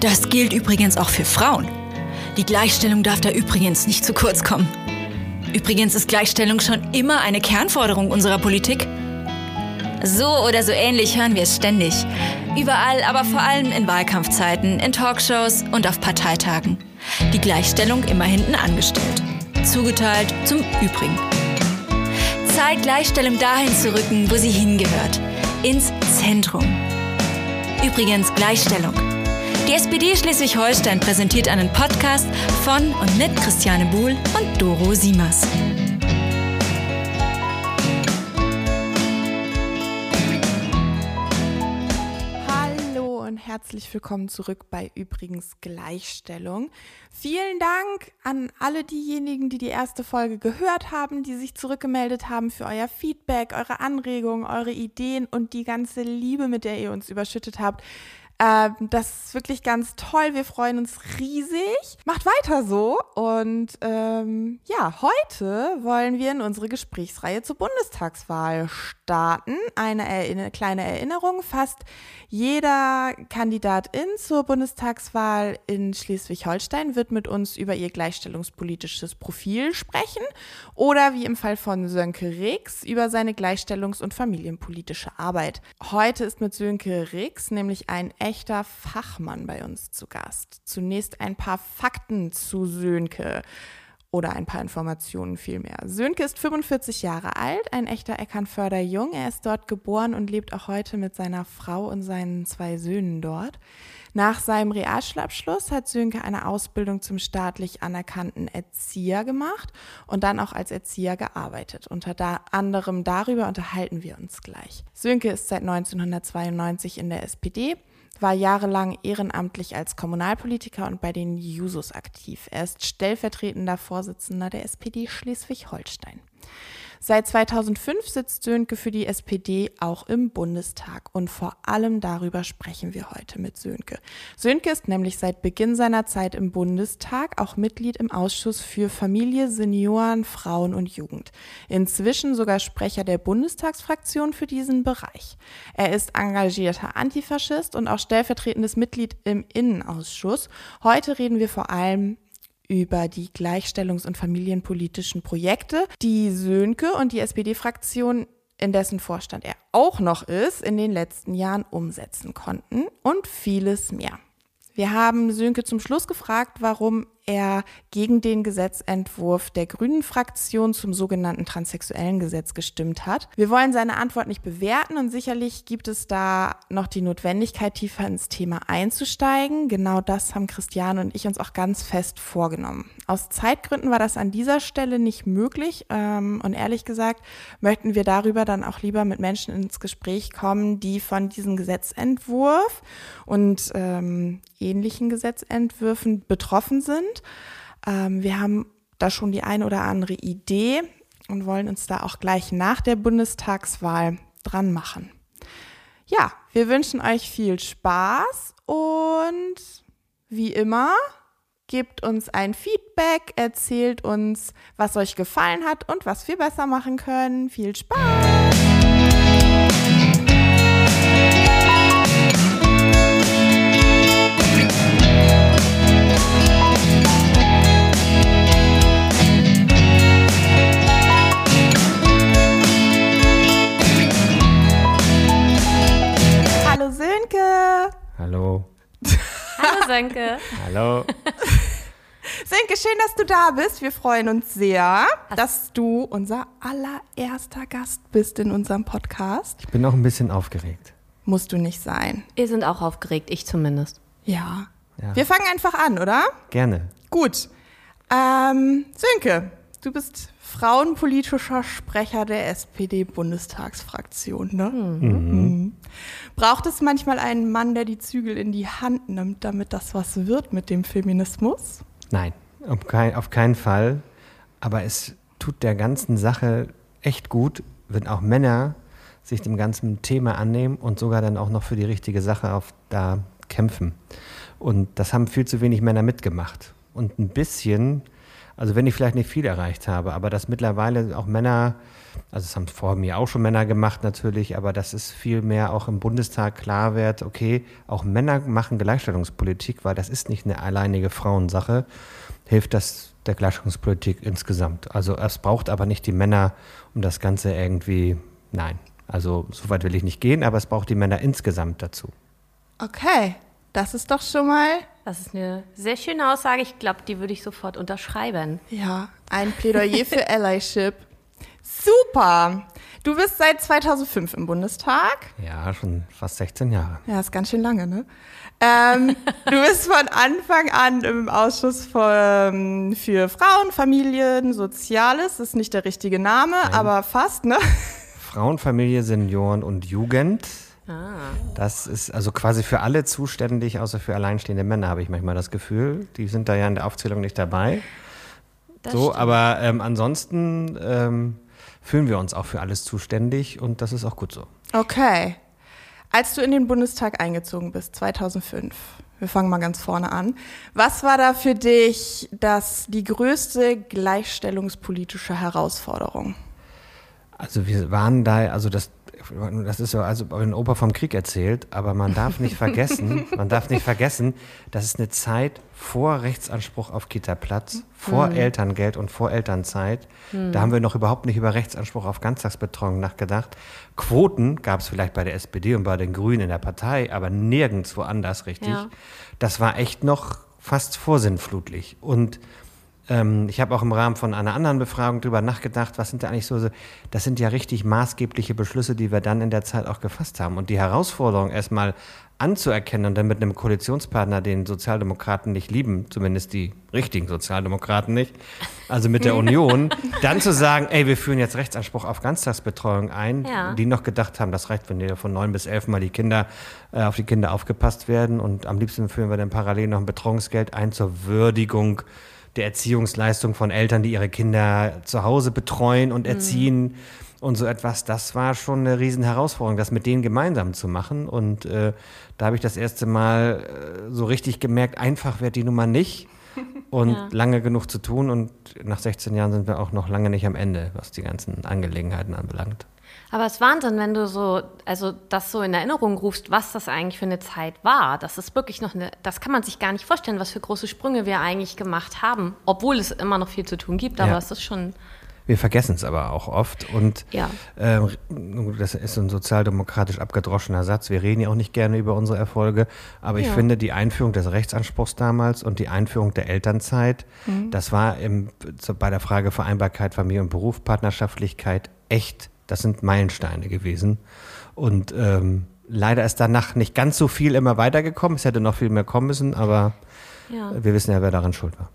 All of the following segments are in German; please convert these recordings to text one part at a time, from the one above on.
Das gilt übrigens auch für Frauen. Die Gleichstellung darf da übrigens nicht zu kurz kommen. Übrigens ist Gleichstellung schon immer eine Kernforderung unserer Politik. So oder so ähnlich hören wir es ständig. Überall, aber vor allem in Wahlkampfzeiten, in Talkshows und auf Parteitagen. Die Gleichstellung immer hinten angestellt. Zugeteilt zum Übrigen. Zeit, Gleichstellung dahin zu rücken, wo sie hingehört. Ins Zentrum. Übrigens Gleichstellung. Die SPD Schleswig-Holstein präsentiert einen Podcast von und mit Christiane Buhl und Doro Siemers. herzlich willkommen zurück bei Übrigens Gleichstellung. Vielen Dank an alle diejenigen, die die erste Folge gehört haben, die sich zurückgemeldet haben für euer Feedback, eure Anregungen, eure Ideen und die ganze Liebe, mit der ihr uns überschüttet habt. Ähm, das ist wirklich ganz toll. Wir freuen uns riesig. Macht weiter so. Und ähm, ja, heute wollen wir in unsere Gesprächsreihe zur Bundestagswahl starten. Eine Erinner kleine Erinnerung. Fast jeder Kandidatin zur Bundestagswahl in Schleswig-Holstein wird mit uns über ihr gleichstellungspolitisches Profil sprechen oder wie im Fall von Sönke Rix über seine gleichstellungs- und familienpolitische Arbeit. Heute ist mit Sönke Rix nämlich ein echter Fachmann bei uns zu Gast. Zunächst ein paar Fakten zu Sönke oder ein paar Informationen vielmehr. Sönke ist 45 Jahre alt, ein echter Eckernförder Jung. Er ist dort geboren und lebt auch heute mit seiner Frau und seinen zwei Söhnen dort. Nach seinem Realschulabschluss hat Sönke eine Ausbildung zum staatlich anerkannten Erzieher gemacht und dann auch als Erzieher gearbeitet. Unter anderem darüber unterhalten wir uns gleich. Sönke ist seit 1992 in der SPD war jahrelang ehrenamtlich als Kommunalpolitiker und bei den Jusos aktiv. Er ist stellvertretender Vorsitzender der SPD Schleswig-Holstein. Seit 2005 sitzt Sönke für die SPD auch im Bundestag und vor allem darüber sprechen wir heute mit Sönke. Sönke ist nämlich seit Beginn seiner Zeit im Bundestag auch Mitglied im Ausschuss für Familie, Senioren, Frauen und Jugend. Inzwischen sogar Sprecher der Bundestagsfraktion für diesen Bereich. Er ist engagierter Antifaschist und auch stellvertretendes Mitglied im Innenausschuss. Heute reden wir vor allem über die Gleichstellungs- und familienpolitischen Projekte, die Sönke und die SPD-Fraktion, in dessen Vorstand er auch noch ist, in den letzten Jahren umsetzen konnten und vieles mehr. Wir haben Sönke zum Schluss gefragt, warum er gegen den Gesetzentwurf der Grünen Fraktion zum sogenannten transsexuellen Gesetz gestimmt hat. Wir wollen seine Antwort nicht bewerten und sicherlich gibt es da noch die Notwendigkeit, tiefer ins Thema einzusteigen. Genau das haben Christiane und ich uns auch ganz fest vorgenommen. Aus Zeitgründen war das an dieser Stelle nicht möglich ähm, und ehrlich gesagt möchten wir darüber dann auch lieber mit Menschen ins Gespräch kommen, die von diesem Gesetzentwurf und ähm, ähnlichen Gesetzentwürfen betroffen sind sind. Ähm, wir haben da schon die eine oder andere Idee und wollen uns da auch gleich nach der Bundestagswahl dran machen. Ja, wir wünschen euch viel Spaß und wie immer, gebt uns ein Feedback, erzählt uns, was euch gefallen hat und was wir besser machen können. Viel Spaß! Hallo Senke. Hallo. Senke, schön, dass du da bist. Wir freuen uns sehr, dass du unser allererster Gast bist in unserem Podcast. Ich bin auch ein bisschen aufgeregt. Musst du nicht sein. Wir sind auch aufgeregt, ich zumindest. Ja. ja. Wir fangen einfach an, oder? Gerne. Gut. Ähm, Sönke, du bist frauenpolitischer Sprecher der SPD-Bundestagsfraktion. Ne? Mhm. Mhm. Braucht es manchmal einen Mann, der die Zügel in die Hand nimmt, damit das was wird mit dem Feminismus? Nein, auf, kein, auf keinen Fall. Aber es tut der ganzen Sache echt gut, wenn auch Männer sich dem ganzen Thema annehmen und sogar dann auch noch für die richtige Sache auf, da kämpfen. Und das haben viel zu wenig Männer mitgemacht. Und ein bisschen Also wenn ich vielleicht nicht viel erreicht habe, aber dass mittlerweile auch Männer, also das haben vor mir auch schon Männer gemacht natürlich, aber dass es viel mehr auch im Bundestag klar wird, okay, auch Männer machen Gleichstellungspolitik, weil das ist nicht eine alleinige Frauensache, hilft das der Gleichstellungspolitik insgesamt. Also es braucht aber nicht die Männer, um das Ganze irgendwie, nein, also so weit will ich nicht gehen, aber es braucht die Männer insgesamt dazu. Okay, das ist doch schon mal Das ist eine sehr schöne Aussage. Ich glaube, die würde ich sofort unterschreiben. Ja, ein Plädoyer für Allyship. Super! Du bist seit 2005 im Bundestag. Ja, schon fast 16 Jahre. Ja, ist ganz schön lange, ne? Ähm, du bist von Anfang an im Ausschuss für, für Frauen, Familien, Soziales. Das ist nicht der richtige Name, aber fast, ne? Frauen, Familie, Senioren und Jugend. Ah. Das ist also quasi für alle zuständig, außer für alleinstehende Männer, habe ich manchmal das Gefühl. Die sind da ja in der Aufzählung nicht dabei. Das so, stimmt. aber ähm, ansonsten ähm, fühlen wir uns auch für alles zuständig und das ist auch gut so. Okay. Als du in den Bundestag eingezogen bist, 2005, wir fangen mal ganz vorne an. Was war da für dich das, die größte gleichstellungspolitische Herausforderung? Also wir waren da, also das, das ist so, also ein Opa vom Krieg erzählt, aber man darf nicht vergessen, man darf nicht vergessen, das ist eine Zeit vor Rechtsanspruch auf Kita-Platz, vor Elterngeld und vor Elternzeit. Da haben wir noch überhaupt nicht über Rechtsanspruch auf Ganztagsbetreuung nachgedacht. Quoten gab es vielleicht bei der SPD und bei den Grünen in der Partei, aber nirgends woanders richtig. Ja. Das war echt noch fast vorsinnflutlich. Und ähm, ich habe auch im Rahmen von einer anderen Befragung drüber nachgedacht, was sind da eigentlich so, das sind ja richtig maßgebliche Beschlüsse, die wir dann in der Zeit auch gefasst haben. Und die Herausforderung erstmal anzuerkennen und dann mit einem Koalitionspartner, den Sozialdemokraten nicht lieben, zumindest die richtigen Sozialdemokraten nicht, also mit der Union, dann zu sagen, ey, wir führen jetzt Rechtsanspruch auf Ganztagsbetreuung ein, Ja. die noch gedacht haben, das reicht, wenn dir von neun bis elf mal die Kinder, äh, auf die Kinder aufgepasst werden und am liebsten führen wir dann parallel noch ein Betreuungsgeld ein zur Würdigung der Erziehungsleistung von Eltern, die ihre Kinder zu Hause betreuen und erziehen und so etwas. Das war schon eine riesen Herausforderung, das mit denen gemeinsam zu machen. Und äh, da habe ich das erste Mal äh, so richtig gemerkt, einfach wird die Nummer nicht und Ja. lange genug zu tun. Und nach 16 Jahren sind wir auch noch lange nicht am Ende, was die ganzen Angelegenheiten anbelangt. Aber es ist Wahnsinn, wenn du so, also das so in Erinnerung rufst, was das eigentlich für eine Zeit war. Das ist wirklich noch eine, das kann man sich gar nicht vorstellen, was für große Sprünge wir eigentlich gemacht haben. Obwohl es immer noch viel zu tun gibt, aber Ja. es ist schon, Wir vergessen es aber auch oft. Und Ja. ähm, das ist ein sozialdemokratisch abgedroschener Satz. Wir reden ja auch nicht gerne über unsere Erfolge. Aber ich Ja. finde, die Einführung des Rechtsanspruchs damals und die Einführung der Elternzeit, das war im, bei der Frage Vereinbarkeit, Familie und Beruf, Partnerschaftlichkeit echt, das sind Meilensteine gewesen. Und ähm, leider ist danach nicht ganz so viel immer weitergekommen. Es hätte noch viel mehr kommen müssen, aber ja. wir wissen ja, wer daran schuld war.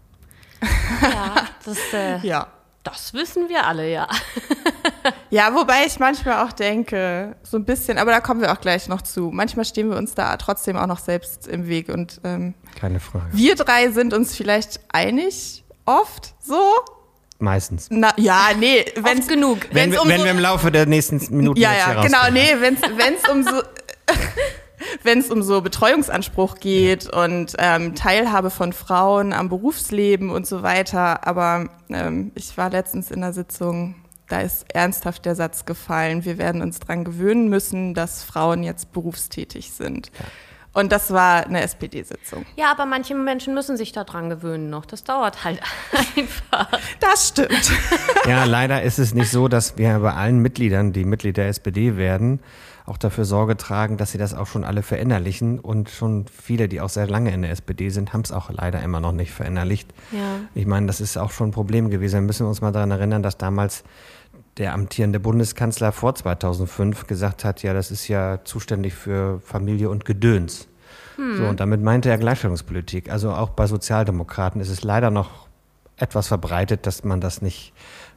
ja das, äh, Ja. das wissen wir alle, ja. Ja, wobei ich manchmal auch denke, so ein bisschen, aber da kommen wir auch gleich noch zu. Manchmal stehen wir uns da trotzdem auch noch selbst im Weg und ähm, Keine Frage. wir drei sind uns vielleicht einig, oft so. Meistens. Na, ja, nee, wenn Oft genug. Wenn, wenn's wir, um wenn so, wir im Laufe der nächsten Minuten ja, ja, genau, nee, wenn es um so wenn es um so Betreuungsanspruch geht und ähm, Teilhabe von Frauen am Berufsleben und so weiter. Aber ähm, ich war letztens in einer Sitzung, da ist ernsthaft der Satz gefallen, wir werden uns dran gewöhnen müssen, dass Frauen jetzt berufstätig sind. Und das war eine SPD-Sitzung. Ja, aber manche Menschen müssen sich daran gewöhnen noch. Das dauert halt einfach. Das stimmt. Ja, leider ist es nicht so, dass wir bei allen Mitgliedern, die Mitglied der SPD werden, auch dafür Sorge tragen, dass sie das auch schon alle verinnerlichen. Und schon viele, die auch sehr lange in der SPD sind, haben es auch leider immer noch nicht verinnerlicht. Ja. Ich meine, das ist auch schon ein Problem gewesen. Wir müssen uns mal daran erinnern, dass damals der amtierende Bundeskanzler vor 2005 gesagt hat, ja, das ist ja zuständig für Familie und Gedöns. So, und damit meinte er Gleichstellungspolitik. Also auch bei Sozialdemokraten ist es leider noch etwas verbreitet, dass man das nicht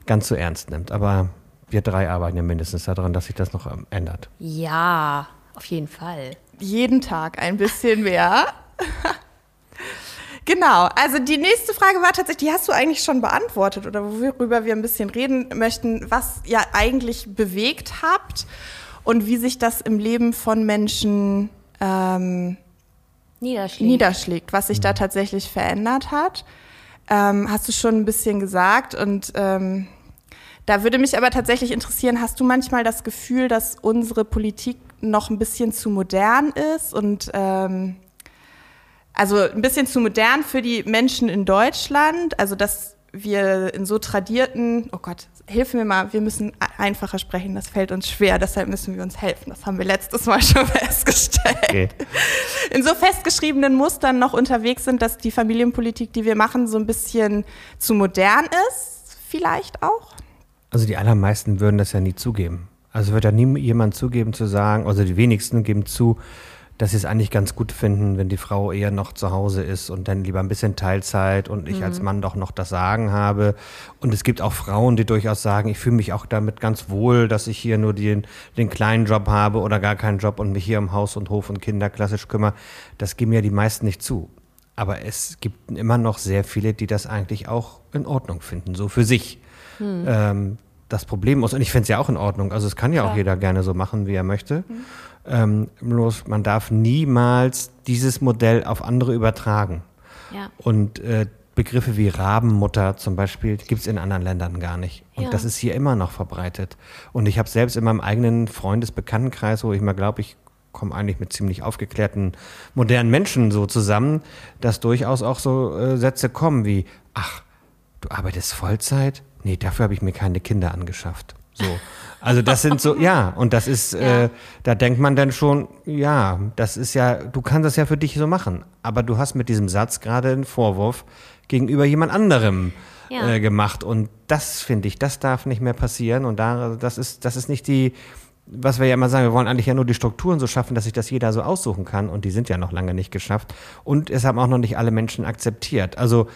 ganz so ernst nimmt. Aber wir drei arbeiten ja mindestens daran, dass sich das noch ändert. Ja, auf jeden Fall. Jeden Tag ein bisschen mehr. Genau, also die nächste Frage war tatsächlich, die hast du eigentlich schon beantwortet oder worüber wir ein bisschen reden möchten, was ihr eigentlich bewegt habt und wie sich das im Leben von Menschen ähm, Niederschläge. niederschlägt, was sich da tatsächlich verändert hat. ähm, hast du schon ein bisschen gesagt. Und ähm, da würde mich aber tatsächlich interessieren, hast du manchmal das Gefühl, dass unsere Politik noch ein bisschen zu modern ist und ähm, also ein bisschen zu modern für die Menschen in Deutschland, also dass wir in so tradierten, oh Gott, hilf mir mal, wir müssen einfacher sprechen, das fällt uns schwer, deshalb müssen wir uns helfen. Das haben wir letztes Mal schon festgestellt. Okay. In so festgeschriebenen Mustern noch unterwegs sind, dass die Familienpolitik, die wir machen, so ein bisschen zu modern ist, vielleicht auch? Also die allermeisten würden das ja nie zugeben. Also wird ja nie jemand zugeben zu sagen, also die wenigsten geben zu, dass sie es eigentlich ganz gut finden, wenn die Frau eher noch zu Hause ist und dann lieber ein bisschen Teilzeit und ich mhm. als Mann doch noch das Sagen habe. Und es gibt auch Frauen, die durchaus sagen, ich fühle mich auch damit ganz wohl, dass ich hier nur den, den kleinen Job habe oder gar keinen Job und mich hier um Haus und Hof und Kinder klassisch kümmere. Das geben ja die meisten nicht zu. Aber es gibt immer noch sehr viele, die das eigentlich auch in Ordnung finden, so für sich. Mhm. Ähm, das Problem ist, und ich finde es ja auch in Ordnung, also es kann ja, ja, auch jeder gerne so machen, wie er möchte. Mhm. Ähm, bloß man darf niemals dieses Modell auf andere übertragen. Ja. Und äh, Begriffe wie Rabenmutter zum Beispiel gibt es in anderen Ländern gar nicht. Und ja. das ist hier immer noch verbreitet. Und ich habe selbst in meinem eigenen Freundesbekanntenkreis, wo ich mal glaube, ich komme eigentlich mit ziemlich aufgeklärten, modernen Menschen so zusammen, dass durchaus auch so äh, Sätze kommen wie, ach, du arbeitest Vollzeit? Nee, dafür habe ich mir keine Kinder angeschafft. So. Also das sind so, ja, und das ist, ja. äh, da denkt man dann schon, ja, das ist ja, du kannst das ja für dich so machen. Aber du hast mit diesem Satz gerade einen Vorwurf gegenüber jemand anderem ja. äh, gemacht. Und das finde ich, das darf nicht mehr passieren. Und da, das ist, das ist nicht die, was wir ja immer sagen, wir wollen eigentlich ja nur die Strukturen so schaffen, dass sich das jeder so aussuchen kann. Und die sind ja noch lange nicht geschafft. Und es haben auch noch nicht alle Menschen akzeptiert. Also,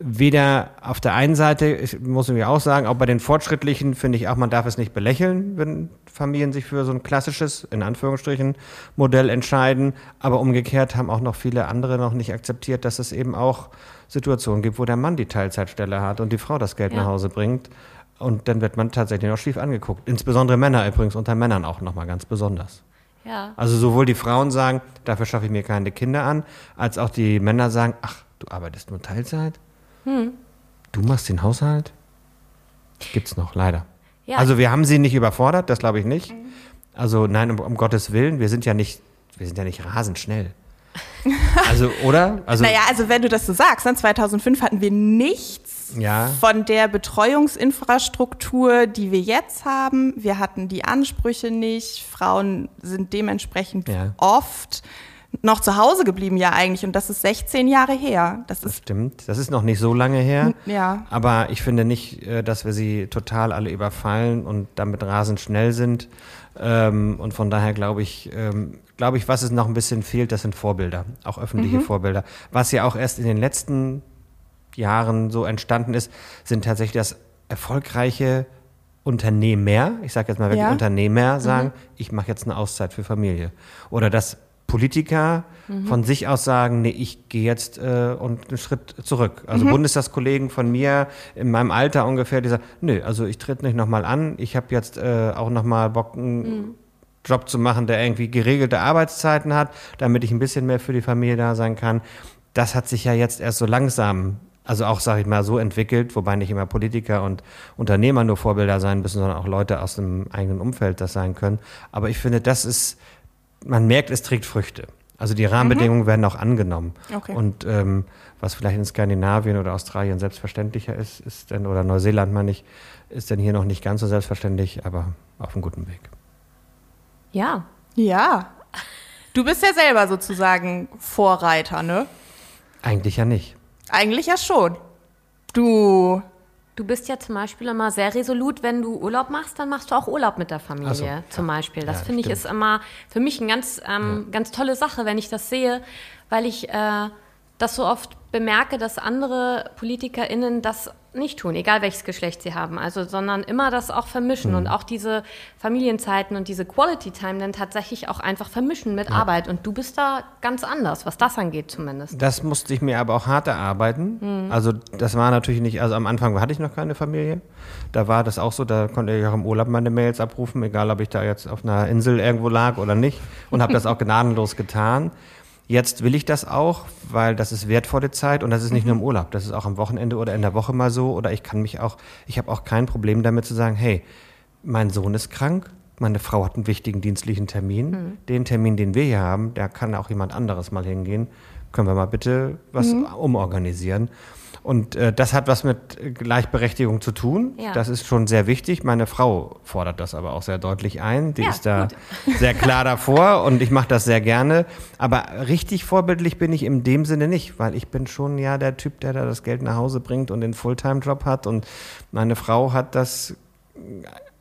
weder auf der einen Seite, ich muss mir auch sagen, auch bei den Fortschrittlichen finde ich auch, man darf es nicht belächeln, wenn Familien sich für so ein klassisches, in Anführungsstrichen, Modell entscheiden. Aber umgekehrt haben auch noch viele andere noch nicht akzeptiert, dass es eben auch Situationen gibt, wo der Mann die Teilzeitstelle hat und die Frau das Geld ja. nach Hause bringt. Und dann wird man tatsächlich noch schief angeguckt. Insbesondere Männer übrigens, unter Männern auch nochmal ganz besonders. Ja. Also sowohl die Frauen sagen, dafür schaffe ich mir keine Kinder an, als auch die Männer sagen, ach, du arbeitest nur Teilzeit? Hm. Du machst den Haushalt? Gibt's noch, leider. Ja. Also wir haben sie nicht überfordert, das glaube ich nicht. Also nein, um, um, Gottes Willen, wir sind ja nicht, wir sind ja nicht rasend schnell. Also, oder? Also, naja, also wenn du das so sagst, dann 2005 hatten wir nichts ja. von der Betreuungsinfrastruktur, die wir jetzt haben. Wir hatten die Ansprüche nicht. Frauen sind dementsprechend ja. oft noch zu Hause geblieben ja eigentlich und das ist 16 Jahre her. Das, das stimmt. Das ist noch nicht so lange her. Ja. Aber ich finde nicht, äh, dass wir sie total alle überfallen und damit rasend schnell sind. Ähm, und von daher glaube ich, ähm, glaube ich, was es noch ein bisschen fehlt, das sind Vorbilder, auch öffentliche mhm. Vorbilder. Was ja auch erst in den letzten Jahren so entstanden ist, sind tatsächlich das erfolgreiche Unternehmer, ich sage jetzt mal wirklich ja. Unternehmer, sagen, mhm. ich mache jetzt eine Auszeit für Familie. Oder das Politiker mhm. von sich aus sagen, nee, ich gehe jetzt äh, und einen Schritt zurück. Also mhm. Bundestagskollegen von mir in meinem Alter ungefähr, die sagen, nö, also ich tritt nicht nochmal an, ich habe jetzt äh, auch nochmal Bock, einen mhm. Job zu machen, der irgendwie geregelte Arbeitszeiten hat, damit ich ein bisschen mehr für die Familie da sein kann. Das hat sich ja jetzt erst so langsam also auch, sage ich mal, so entwickelt, wobei nicht immer Politiker und Unternehmer nur Vorbilder sein müssen, sondern auch Leute aus dem eigenen Umfeld das sein können. Aber ich finde, das ist man merkt, es trägt Früchte. Also die Rahmenbedingungen mhm. werden auch angenommen. Okay. Und ähm, was vielleicht in Skandinavien oder Australien selbstverständlicher ist, ist denn, oder Neuseeland meine ich, ist denn hier noch nicht ganz so selbstverständlich, aber auf einem guten Weg. Ja. Ja. Du bist ja selber sozusagen Vorreiter, ne? Eigentlich ja nicht. Eigentlich ja schon. Du Du bist ja zum Beispiel immer sehr resolut, wenn du Urlaub machst, dann machst du auch Urlaub mit der Familie so, zum ja. Beispiel. Das ja, finde ich ist immer für mich eine ganz, ähm, ganz tolle Sache, wenn ich das sehe, weil ich äh, das so oft bemerke, dass andere PolitikerInnen das nicht tun, egal welches Geschlecht sie haben, also sondern immer das auch vermischen mhm. und auch diese Familienzeiten und diese Quality Time dann tatsächlich auch einfach vermischen mit ja. Arbeit. Und du bist da ganz anders, was das angeht zumindest. Das musste ich mir aber auch hart erarbeiten. Mhm. Also das war natürlich nicht, also am Anfang hatte ich noch keine Familie. Da war das auch so, da konnte ich auch im Urlaub meine Mails abrufen, egal ob ich da jetzt auf einer Insel irgendwo lag oder nicht. Und habe das auch gnadenlos getan. Jetzt will ich das auch, weil das ist wertvolle Zeit und das ist nicht nur im Urlaub, das ist auch am Wochenende oder in der Woche mal so oder ich kann mich auch, ich habe auch kein Problem damit zu sagen, hey, mein Sohn ist krank, meine Frau hat einen wichtigen dienstlichen Termin, mhm. den Termin, den wir hier haben, da kann auch jemand anderes mal hingehen, können wir mal bitte was mhm. umorganisieren. Und äh, das hat was mit Gleichberechtigung zu tun. Ja. Das ist schon sehr wichtig. Meine Frau fordert das aber auch sehr deutlich ein. Die ja, ist da gut. sehr klar davor und ich mache das sehr gerne. Aber richtig vorbildlich bin ich in dem Sinne nicht, weil ich bin schon ja der Typ, der da das Geld nach Hause bringt und den Fulltime-Job hat. Und meine Frau hat das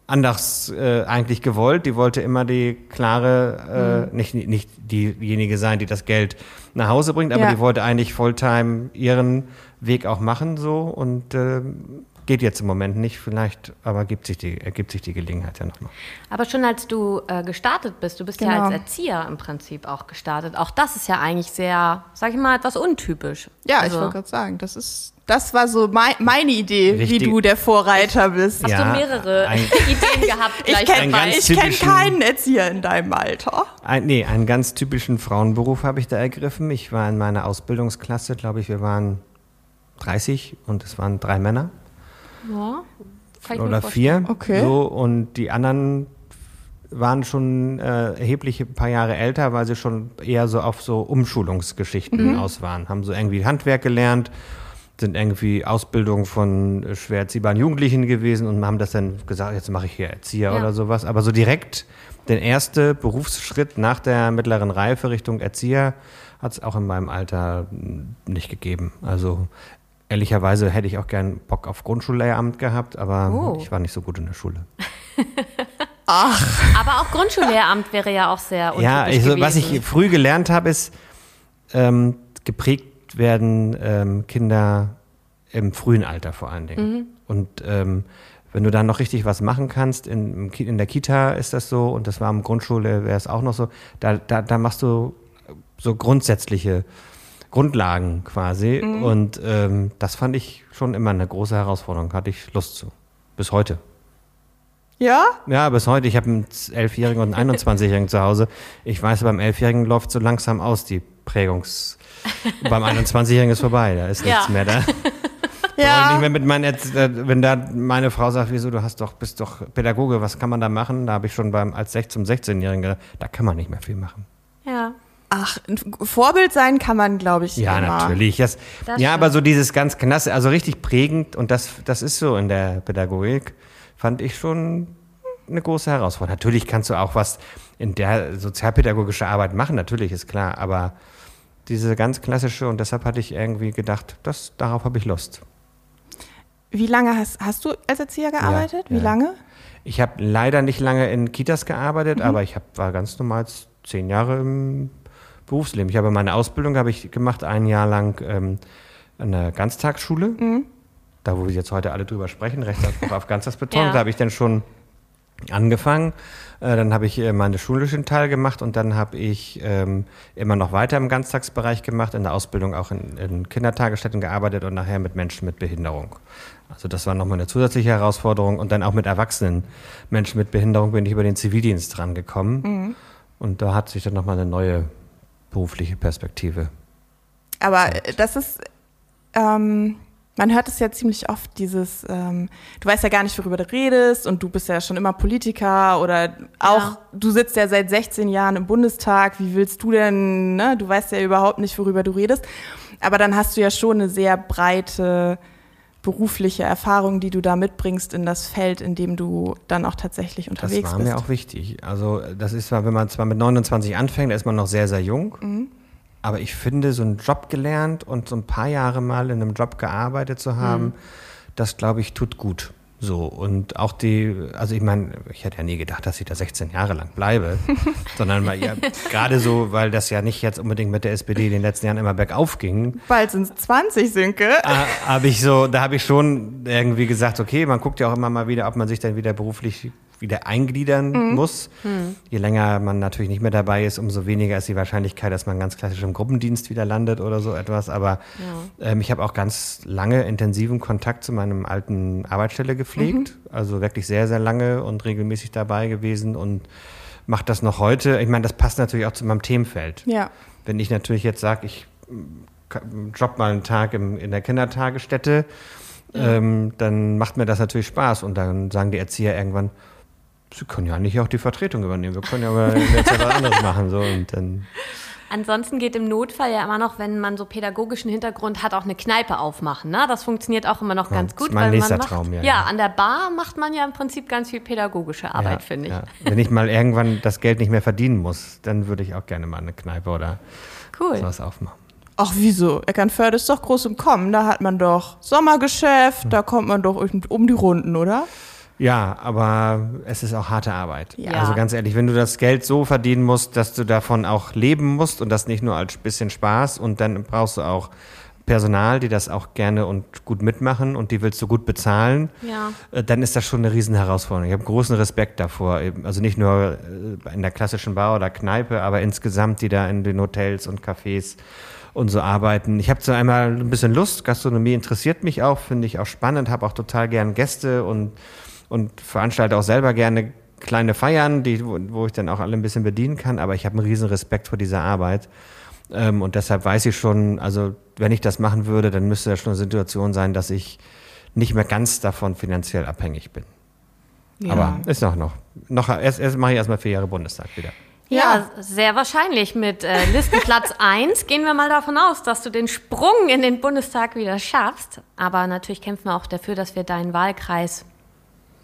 anders äh, eigentlich gewollt. Die wollte immer die klare, äh, mhm. nicht, nicht diejenige sein, die das Geld nach Hause bringt, aber ja. die wollte eigentlich Fulltime ihren Weg auch machen so und äh, geht jetzt im Moment nicht, vielleicht, aber gibt sich die, ergibt sich die Gelegenheit ja nochmal. Aber schon als du äh, gestartet bist, du bist genau. ja als Erzieher im Prinzip auch gestartet. Auch das ist ja eigentlich sehr, sag ich mal, etwas untypisch. Ja, also, ich wollte gerade sagen, das ist, das war so mein, meine Idee, Richtig. wie du der Vorreiter bist. Hast ja, du mehrere ein, Ideen gehabt? ich kenne kenn keinen Erzieher in deinem Alter. Ein, nee, einen ganz typischen Frauenberuf habe ich da ergriffen. Ich war in meiner Ausbildungsklasse, glaube ich, wir waren 30 und es waren drei Männer. Ja, oder vier. Okay. So, und die anderen waren schon äh, erheblich ein paar Jahre älter, weil sie schon eher so auf so Umschulungsgeschichten mhm. aus waren. Haben so irgendwie Handwerk gelernt, sind irgendwie Ausbildung von schwer erziehbaren Jugendlichen gewesen und haben das dann gesagt, jetzt mache ich hier Erzieher ja. oder sowas. Aber so direkt den ersten Berufsschritt nach der mittleren Reife Richtung Erzieher hat es auch in meinem Alter nicht gegeben. Also Ehrlicherweise hätte ich auch gern Bock auf Grundschullehramt gehabt, aber oh. ich war nicht so gut in der Schule. Ach. Aber auch Grundschullehramt wäre ja auch sehr Ja, ich, so, was ich früh gelernt habe, ist, ähm, geprägt werden ähm, Kinder im frühen Alter vor allen Dingen. Mhm. Und ähm, wenn du dann noch richtig was machen kannst, in, in der Kita ist das so und das war im Grundschule, wäre es auch noch so, da, da, da machst du so grundsätzliche Grundlagen quasi. Mhm. Und ähm, das fand ich schon immer eine große Herausforderung. Hatte ich Lust zu. Bis heute. Ja? Ja, bis heute. Ich habe einen Elfjährigen und einen 21-Jährigen zu Hause. Ich weiß, beim Elfjährigen läuft so langsam aus die Prägungs. beim 21-Jährigen ist vorbei. Da ist nichts ja. mehr da. Ja. Nicht mehr mit meinen, äh, wenn da meine Frau sagt, wieso, du hast doch, bist doch Pädagoge, was kann man da machen? Da habe ich schon beim, als 16-, 16-Jährigen gedacht, da kann man nicht mehr viel machen. Ja. Ach, ein Vorbild sein kann man, glaube ich. Ja, immer. natürlich. Das, das ja, aber so dieses ganz knasse, also richtig prägend, und das, das ist so in der Pädagogik, fand ich schon eine große Herausforderung. Natürlich kannst du auch was in der sozialpädagogische Arbeit machen, natürlich ist klar, aber diese ganz klassische, und deshalb hatte ich irgendwie gedacht, das, darauf habe ich Lust. Wie lange hast, hast du als Erzieher gearbeitet? Ja, Wie ja. lange? Ich habe leider nicht lange in Kitas gearbeitet, mhm. aber ich hab, war ganz normal zehn Jahre im Berufsleben. Ich habe meine Ausbildung habe ich gemacht, ein Jahr lang ähm, an der Ganztagsschule. Mhm. Da, wo wir jetzt heute alle drüber sprechen, Rechtsanspruch auf Ganztagsbeton, ja. da habe ich dann schon angefangen. Äh, dann habe ich äh, meinen schulischen Teil gemacht und dann habe ich ähm, immer noch weiter im Ganztagsbereich gemacht, in der Ausbildung auch in, in Kindertagesstätten gearbeitet und nachher mit Menschen mit Behinderung. Also das war nochmal eine zusätzliche Herausforderung und dann auch mit erwachsenen Menschen mit Behinderung bin ich über den Zivildienst rangekommen. Mhm. Und da hat sich dann nochmal eine neue berufliche Perspektive. Aber zeigt. das ist, ähm, man hört es ja ziemlich oft, dieses, ähm, du weißt ja gar nicht, worüber du redest und du bist ja schon immer Politiker oder auch, ja. du sitzt ja seit 16 Jahren im Bundestag, wie willst du denn, ne? du weißt ja überhaupt nicht, worüber du redest. Aber dann hast du ja schon eine sehr breite berufliche Erfahrung, die du da mitbringst in das Feld, in dem du dann auch tatsächlich unterwegs bist. Das war bist. mir auch wichtig. Also das ist zwar, wenn man zwar mit 29 anfängt, da ist man noch sehr, sehr jung. Mhm. Aber ich finde, so einen Job gelernt und so ein paar Jahre mal in einem Job gearbeitet zu haben, mhm. das glaube ich tut gut. So, und auch die, also ich meine, ich hätte ja nie gedacht, dass ich da 16 Jahre lang bleibe, sondern mal, ja, gerade so, weil das ja nicht jetzt unbedingt mit der SPD in den letzten Jahren immer bergauf ging. Bald sind es 20, Sünke. Ah, habe ich so, da habe ich schon irgendwie gesagt, okay, man guckt ja auch immer mal wieder, ob man sich dann wieder beruflich wieder eingliedern mhm. muss. Mhm. Je länger man natürlich nicht mehr dabei ist, umso weniger ist die Wahrscheinlichkeit, dass man ganz klassisch im Gruppendienst wieder landet oder so etwas. Aber ja. ähm, ich habe auch ganz lange intensiven Kontakt zu meinem alten Arbeitsstelle gepflegt. Mhm. Also wirklich sehr, sehr lange und regelmäßig dabei gewesen und mache das noch heute. Ich meine, das passt natürlich auch zu meinem Themenfeld. Ja. Wenn ich natürlich jetzt sage, ich job mal einen Tag im, in der Kindertagesstätte, ähm, dann macht mir das natürlich Spaß. Und dann sagen die Erzieher irgendwann, Sie können ja nicht auch die Vertretung übernehmen. Wir können ja aber jetzt was anderes machen. So, und dann Ansonsten geht im Notfall ja immer noch, wenn man so pädagogischen Hintergrund hat, auch eine Kneipe aufmachen. Ne? Das funktioniert auch immer noch Ja, ganz das ist gut. mein weil nächster man macht, Traum, ja, ja, ja. an der Bar macht man ja im Prinzip ganz viel pädagogische Arbeit, ja, finde ich. Ja. Wenn ich mal irgendwann das Geld nicht mehr verdienen muss, dann würde ich auch gerne mal eine Kneipe oder Cool. sowas aufmachen. Ach, wieso? Eckernförde ist doch groß im Kommen. Da hat man doch Sommergeschäft, da kommt man doch um die Runden, oder? Ja, aber es ist auch harte Arbeit. Ja. Also ganz ehrlich, wenn du das Geld so verdienen musst, dass du davon auch leben musst und das nicht nur als bisschen Spaß und dann brauchst du auch Personal, die das auch gerne und gut mitmachen und die willst du gut bezahlen, Ja. äh, dann ist das schon eine riesen Herausforderung. Ich habe großen Respekt davor. Also nicht nur äh, in der klassischen Bar oder Kneipe, aber insgesamt, die da in den Hotels und Cafés und so arbeiten. Ich habe so einmal ein bisschen Lust. Gastronomie interessiert mich auch, finde ich auch spannend, habe auch total gern Gäste und, und veranstalte auch selber gerne kleine Feiern, die, wo, ich dann auch alle ein bisschen bedienen kann. Aber ich habe einen riesen Respekt vor dieser Arbeit. Ähm, und deshalb weiß ich schon, also wenn ich das machen würde, dann müsste das schon eine Situation sein, dass ich nicht mehr ganz davon finanziell abhängig bin. Aber ist noch noch. noch erst, erst mache ich erstmal vier Jahre Bundestag wieder. Ja, sehr wahrscheinlich. Mit äh, Listenplatz 1 gehen wir mal davon aus, dass du den Sprung in den Bundestag wieder schaffst. Aber natürlich kämpfen wir auch dafür, dass wir deinen Wahlkreis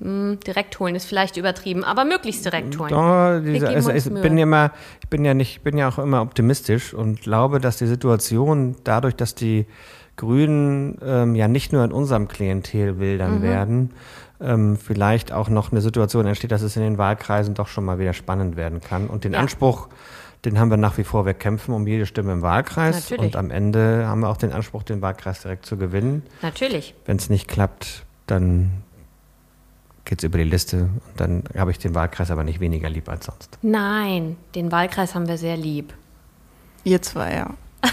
direkt holen. Ist vielleicht übertrieben, aber möglichst direkt holen. Oh, diese, also, ich bin ja immer, ich bin ja nicht, bin ja auch immer optimistisch und glaube, dass die Situation dadurch, dass die Grünen ähm, ja nicht nur in unserem Klientel wildern Mhm. werden, ähm, vielleicht auch noch eine Situation entsteht, dass es in den Wahlkreisen doch schon mal wieder spannend werden kann. Und den Ja. Anspruch, den haben wir nach wie vor. Wir kämpfen um jede Stimme im Wahlkreis Natürlich. und am Ende haben wir auch den Anspruch, den Wahlkreis direkt zu gewinnen. Natürlich. Wenn es nicht klappt, dann geht es über die Liste und dann habe ich den Wahlkreis aber nicht weniger lieb als sonst. Nein, den Wahlkreis haben wir sehr lieb. Ihr zwei, ja.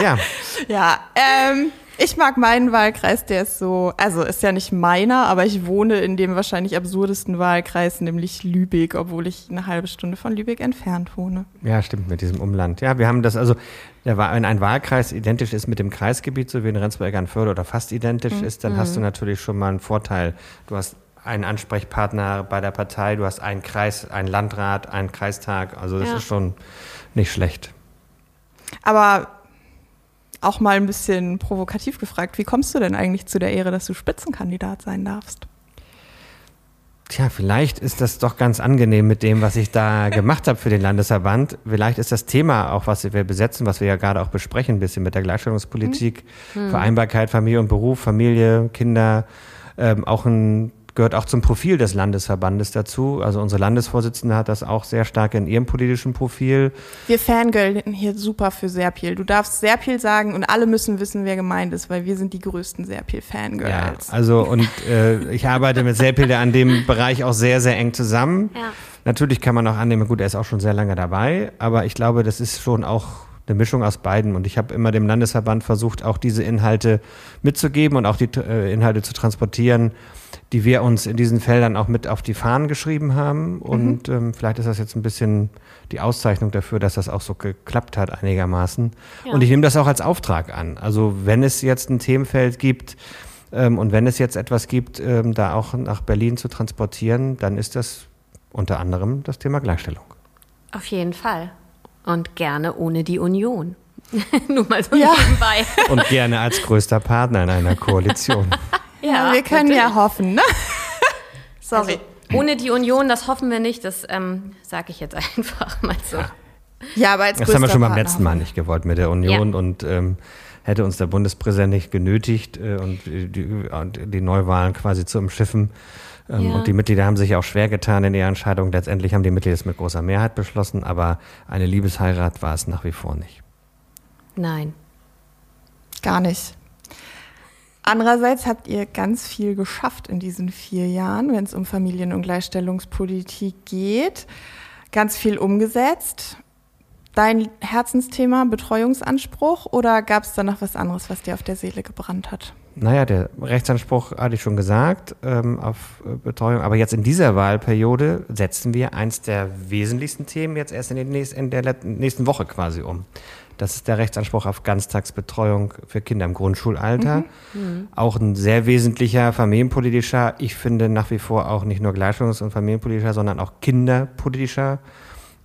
Ja, Ja, ähm, ich mag meinen Wahlkreis, der ist so, also ist ja nicht meiner, aber ich wohne in dem wahrscheinlich absurdesten Wahlkreis, nämlich Lübeck, obwohl ich eine halbe Stunde von Lübeck entfernt wohne. ja, stimmt mit diesem Umland. Ja, wir haben das also, wenn ein Wahlkreis identisch ist mit dem Kreisgebiet, so wie in Rendsburg-Eckernförde oder fast identisch ist, dann hast du natürlich schon mal einen Vorteil. Du hast einen Ansprechpartner bei der Partei, du hast einen Kreis, einen Landrat, einen Kreistag. Also das Ja. ist schon nicht schlecht. Aber auch mal ein bisschen provokativ gefragt, wie kommst du denn eigentlich zu der Ehre, dass du Spitzenkandidat sein darfst? Tja, vielleicht ist das doch ganz angenehm mit dem, was ich da gemacht habe für den Landesverband. Vielleicht ist das Thema auch, was wir besetzen, was wir ja gerade auch besprechen, ein bisschen mit der Gleichstellungspolitik, Vereinbarkeit, Familie und Beruf, Familie, Kinder, ähm, auch ein gehört auch zum Profil des Landesverbandes dazu. Also unsere Landesvorsitzende hat das auch sehr stark in ihrem politischen Profil. Wir fangirlen hier super für Serpil. Du darfst Serpil sagen und alle müssen wissen, wer gemeint ist, weil wir sind die größten Ja, Serpil-Fangirls. also und äh, ich arbeite mit Serpilde an dem Bereich auch sehr, sehr eng zusammen. Ja. Natürlich kann man auch annehmen, gut, er ist auch schon sehr lange dabei, aber ich glaube, das ist schon auch eine Mischung aus beiden. Und ich habe immer dem Landesverband versucht, auch diese Inhalte mitzugeben und auch die äh, Inhalte zu transportieren, die wir uns in diesen Feldern auch mit auf die Fahnen geschrieben haben. Und ähm, vielleicht ist das jetzt ein bisschen die Auszeichnung dafür, dass das auch so geklappt hat einigermaßen. Ja. Und ich nehme das auch als Auftrag an. Also wenn es jetzt ein Themenfeld gibt, ähm, und wenn es jetzt etwas gibt, ähm, da auch nach Berlin zu transportieren, dann ist das unter anderem das Thema Gleichstellung. Auf jeden Fall. Und gerne ohne die Union. Nur mal so Ja. nebenbei. Und gerne als größter Partner in einer Koalition. Ja, wir können ja hoffen, ne? Sorry. Also, ohne die Union, das hoffen wir nicht, das ähm, sage ich jetzt einfach mal so. ja, aber als Das haben wir schon beim Partner letzten Mal nicht gewollt mit der Union Ja. und ähm, hätte uns der Bundespräsident nicht genötigt äh, und die, und die Neuwahlen quasi zu umschiffen. Ähm, Ja. Und die Mitglieder haben sich auch schwer getan in ihrer Entscheidung. Letztendlich haben die Mitglieder es mit großer Mehrheit beschlossen, aber eine Liebesheirat war es nach wie vor nicht. Nein. Gar nicht. Andererseits habt ihr ganz viel geschafft in diesen vier Jahren, wenn es um Familien- und Gleichstellungspolitik geht. Ganz viel umgesetzt. Dein Herzensthema Betreuungsanspruch oder gab es da noch was anderes, was dir auf der Seele gebrannt hat? Naja, der Rechtsanspruch hatte ich schon gesagt ähm, auf äh, Betreuung, aber jetzt in dieser Wahlperiode setzen wir eins der wesentlichsten Themen jetzt erst in, nächsten, in der nächsten Woche quasi um. Das ist der Rechtsanspruch auf Ganztagsbetreuung für Kinder im Grundschulalter. Mhm. Mhm. Auch ein sehr wesentlicher familienpolitischer, ich finde nach wie vor auch nicht nur gleichstellungs- und familienpolitischer, sondern auch kinderpolitischer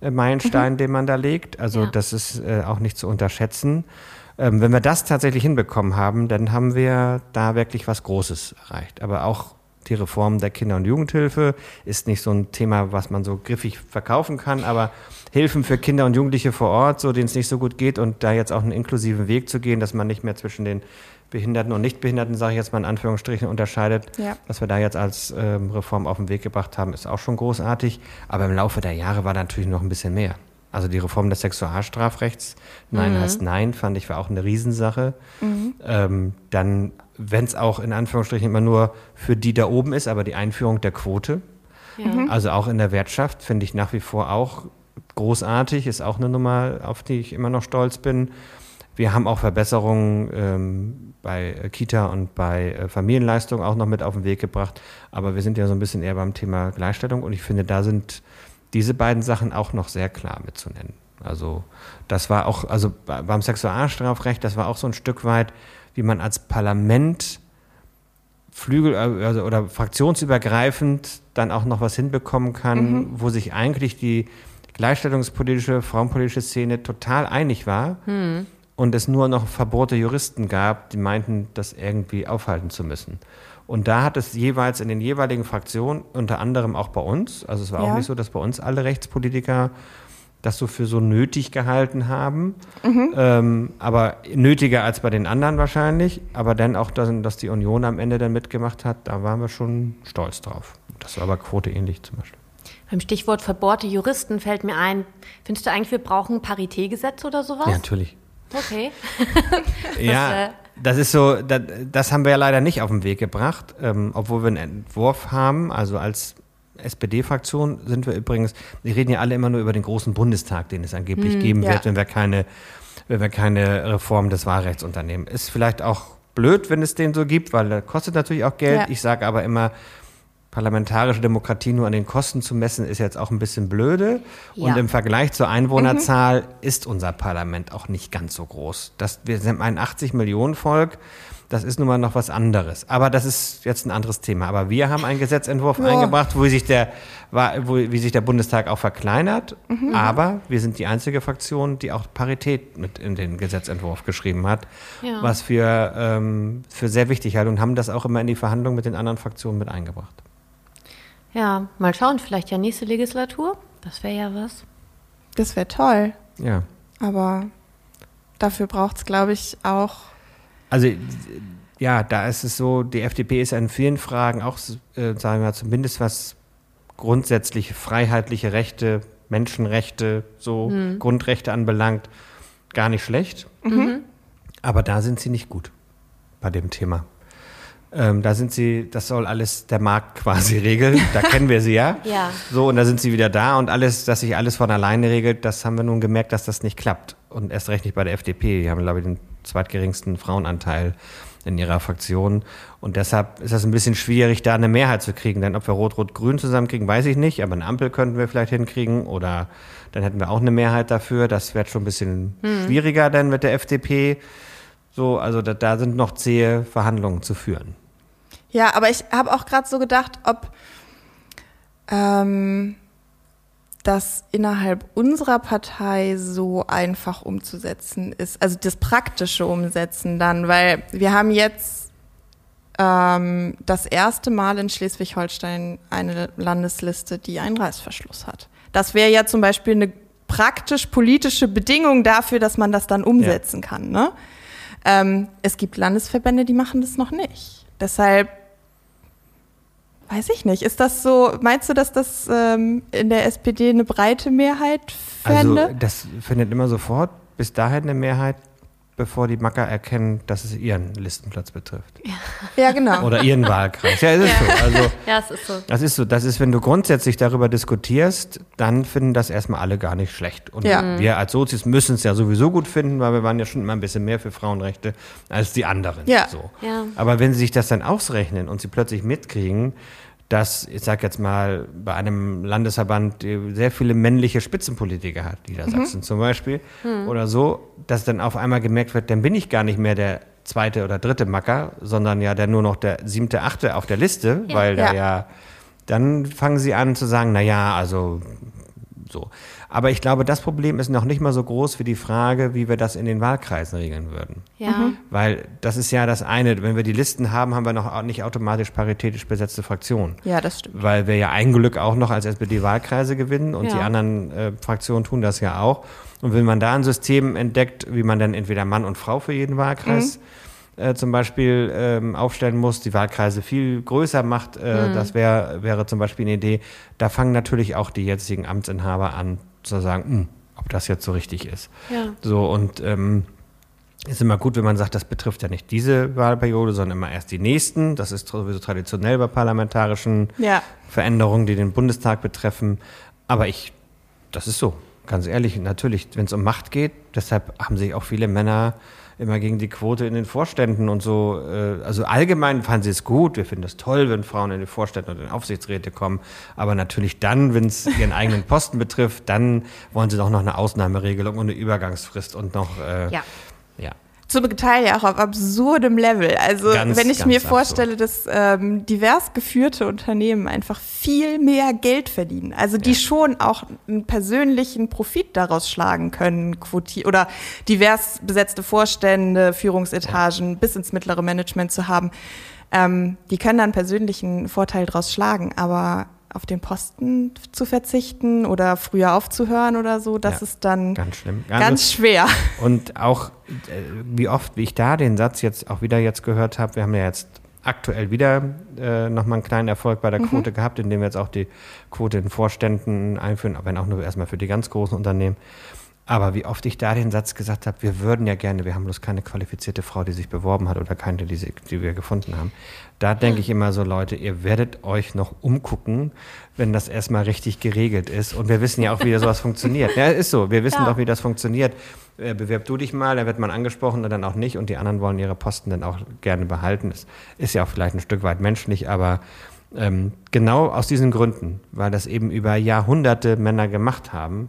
äh, Meilenstein, mhm. den man da legt. Also ja. das ist äh, auch nicht zu unterschätzen. Ähm, wenn wir das tatsächlich hinbekommen haben, dann haben wir da wirklich was Großes erreicht. Aber auch die Reform der Kinder- und Jugendhilfe ist nicht so ein Thema, was man so griffig verkaufen kann, aber Hilfen für Kinder und Jugendliche vor Ort, so denen es nicht so gut geht und da jetzt auch einen inklusiven Weg zu gehen, dass man nicht mehr zwischen den Behinderten und Nichtbehinderten, sage ich jetzt mal in Anführungsstrichen, unterscheidet. Ja. Was wir da jetzt als ähm, Reform auf den Weg gebracht haben, ist auch schon großartig. Aber im Laufe der Jahre war natürlich noch ein bisschen mehr. Also die Reform des Sexualstrafrechts, Nein mhm. heißt Nein, fand ich war auch eine Riesensache. Mhm. Ähm, dann, wenn es auch in Anführungsstrichen immer nur für die da oben ist, aber die Einführung der Quote, ja. Mhm. also auch in der Wirtschaft, finde ich nach wie vor auch großartig, ist auch eine Nummer, auf die ich immer noch stolz bin. Wir haben auch Verbesserungen ähm, bei Kita und bei äh, Familienleistung auch noch mit auf den Weg gebracht. Aber wir sind ja so ein bisschen eher beim Thema Gleichstellung und ich finde, da sind diese beiden Sachen auch noch sehr klar mitzunennen. Also das war auch, also beim Sexualstrafrecht, das war auch so ein Stück weit, wie man als Parlament Flügel also, oder fraktionsübergreifend dann auch noch was hinbekommen kann, mhm. wo sich eigentlich die gleichstellungspolitische, frauenpolitische Szene total einig war mhm. und es nur noch verbohrte Juristen gab, die meinten, das irgendwie aufhalten zu müssen. Und da hat es jeweils in den jeweiligen Fraktionen, unter anderem auch bei uns, also es war ja. auch nicht so, dass bei uns alle Rechtspolitiker das so für so nötig gehalten haben, mhm. ähm, aber nötiger als bei den anderen wahrscheinlich, aber dann auch, dass, dass die Union am Ende dann mitgemacht hat, da waren wir schon stolz drauf. Das war aber Quote ähnlich zum Beispiel. Beim Stichwort verbohrte Juristen fällt mir ein, findest du eigentlich, wir brauchen ein Paritätgesetz oder sowas? Ja, natürlich. Okay. ja, äh, das ist so, das, das, haben wir ja leider nicht auf den Weg gebracht, ähm, obwohl wir einen Entwurf haben. Also als SPD-Fraktion sind wir übrigens, wir reden ja alle immer nur über den großen Bundestag, den es angeblich hm, geben ja. wird, wenn wir keine, wenn wir keine Reform des Wahlrechts unternehmen. Ist vielleicht auch blöd, wenn es den so gibt, weil das kostet natürlich auch Geld. Ja. Ich sage aber immer, parlamentarische Demokratie nur an den Kosten zu messen, ist jetzt auch ein bisschen blöde. Ja. Und im Vergleich zur Einwohnerzahl mhm. ist unser Parlament auch nicht ganz so groß. Das, wir sind ein 80 Millionen Volk. Das ist nun mal noch was anderes. Aber das ist jetzt ein anderes Thema. Aber wir haben einen Gesetzentwurf ja. eingebracht, wo sich der, wo, wie sich der Bundestag auch verkleinert. Mhm. Aber wir sind die einzige Fraktion, die auch Parität mit in den Gesetzentwurf geschrieben hat, ja. was wir ähm, für sehr wichtig halten und haben das auch immer in die Verhandlungen mit den anderen Fraktionen mit eingebracht. Ja, mal schauen, vielleicht ja nächste Legislatur. Das wäre ja was. Das wäre toll. Ja. Aber dafür braucht es, glaube ich, auch. Also, ja, da ist es so, die FDP ist in vielen Fragen auch, äh, sagen wir mal, zumindest was grundsätzliche freiheitliche Rechte, Menschenrechte, so mhm. Grundrechte anbelangt, gar nicht schlecht. Mhm. Aber da sind sie nicht gut bei dem Thema. Ähm, da sind sie, das soll alles der Markt quasi regeln. Da kennen wir sie ja. ja. So, und da sind sie wieder da und alles, dass sich alles von alleine regelt, das haben wir nun gemerkt, dass das nicht klappt. Und erst recht nicht bei der FDP. Die haben, glaube ich, den zweitgeringsten Frauenanteil in ihrer Fraktion. Und deshalb ist das ein bisschen schwierig, da eine Mehrheit zu kriegen. Denn ob wir Rot-Rot-Grün zusammenkriegen, weiß ich nicht. Aber eine Ampel könnten wir vielleicht hinkriegen. Oder dann hätten wir auch eine Mehrheit dafür. Das wird schon ein bisschen hm. schwieriger dann mit der FDP. So, also da, da sind noch zähe Verhandlungen zu führen. Ja, aber ich habe auch gerade so gedacht, ob ähm, das innerhalb unserer Partei so einfach umzusetzen ist. Also das praktische Umsetzen dann, weil wir haben jetzt ähm, das erste Mal in Schleswig-Holstein eine Landesliste, die einen Reißverschluss hat. Das wäre ja zum Beispiel eine praktisch politische Bedingung dafür, dass man das dann umsetzen ja. kann. Ne? Ähm, es gibt Landesverbände, die machen das noch nicht. Deshalb weiß ich nicht. Ist das so, meinst du, dass das ähm, in der SPD eine breite Mehrheit fände? Also das findet immer sofort bis dahin eine Mehrheit bevor die Macker erkennen, dass es ihren Listenplatz betrifft. Ja, genau. Oder ihren Wahlkreis. Ja, es ist so. Also, Ja, es ist so. das ist so. Das ist, wenn du grundsätzlich darüber diskutierst, dann finden das erstmal alle gar nicht schlecht. Und Ja. wir als Sozis müssen es ja sowieso gut finden, weil wir waren ja schon immer ein bisschen mehr für Frauenrechte als die anderen. Ja. So. Ja. Aber wenn sie sich das dann ausrechnen und sie plötzlich mitkriegen, dass, ich sag jetzt mal, bei einem Landesverband die sehr viele männliche Spitzenpolitiker hat, Niedersachsen zum Beispiel, oder so, dass dann auf einmal gemerkt wird, dann bin ich gar nicht mehr der zweite oder dritte Macker, sondern ja dann nur noch der siebte, achte auf der Liste, weil da Ja. ja, dann fangen sie an zu sagen, na ja, also so. Aber ich glaube, das Problem ist noch nicht mal so groß wie die Frage, wie wir das in den Wahlkreisen regeln würden. Ja. Weil das ist ja das eine, wenn wir die Listen haben, haben wir noch nicht automatisch paritätisch besetzte Fraktionen. Ja, das stimmt. Weil wir ja ein Glück auch noch als SPD Wahlkreise gewinnen und Ja. die anderen äh, Fraktionen tun das ja auch. Und wenn man da ein System entdeckt, wie man dann entweder Mann und Frau für jeden Wahlkreis äh, zum Beispiel ähm, aufstellen muss, die Wahlkreise viel größer macht, äh, das wär, wäre zum Beispiel eine Idee. Da fangen natürlich auch die jetzigen Amtsinhaber an zu sagen, "Hm, ob das jetzt so richtig ist. Ja. So und ähm, ist immer gut, wenn man sagt, das betrifft ja nicht diese Wahlperiode, sondern immer erst die nächsten. Das ist sowieso traditionell bei parlamentarischen Ja. Veränderungen, die den Bundestag betreffen. Aber ich, das ist so, ganz ehrlich, natürlich, wenn es um Macht geht, deshalb haben sich auch viele Männer immer gegen die Quote in den Vorständen und so. Äh, also allgemein fanden sie es gut. Wir finden es toll, wenn Frauen in die Vorstände und in Aufsichtsräte kommen. Aber natürlich dann, wenn es ihren eigenen Posten betrifft, dann wollen sie doch noch eine Ausnahmeregelung und eine Übergangsfrist und noch. Äh, Ja. ja. Zum Teil ja auch auf absurdem Level. Also Ganz, wenn ich mir absurd. vorstelle, dass ähm, divers geführte Unternehmen einfach viel mehr Geld verdienen, also die schon auch einen persönlichen Profit daraus schlagen können, quoti oder divers besetzte Vorstände, Führungsetagen bis ins mittlere Management zu haben, ähm, die können dann persönlichen Vorteil daraus schlagen, aber auf den Posten zu verzichten oder früher aufzuhören oder so, das Ja, ist dann Ganz schlimm. ganz schwer. Und auch, äh, wie oft, wie ich da den Satz jetzt auch wieder jetzt gehört habe, wir haben ja jetzt aktuell wieder äh, nochmal einen kleinen Erfolg bei der Quote gehabt, indem wir jetzt auch die Quote in Vorständen einführen, aber wenn auch nur erstmal für die ganz großen Unternehmen. Aber wie oft ich da den Satz gesagt habe, wir würden ja gerne, wir haben bloß keine qualifizierte Frau, die sich beworben hat oder keine, die, sie, die wir gefunden haben. Da denke ich immer so, Leute, ihr werdet euch noch umgucken, wenn das erstmal richtig geregelt ist. Und wir wissen ja auch, wie sowas funktioniert. Ja, ist so. Wir wissen Ja. doch, wie das funktioniert. Äh, bewerb du dich mal, dann wird man angesprochen und dann auch nicht. Und die anderen wollen ihre Posten dann auch gerne behalten. Das ist ja auch vielleicht ein Stück weit menschlich, aber ähm, genau aus diesen Gründen, weil das eben über Jahrhunderte Männer gemacht haben,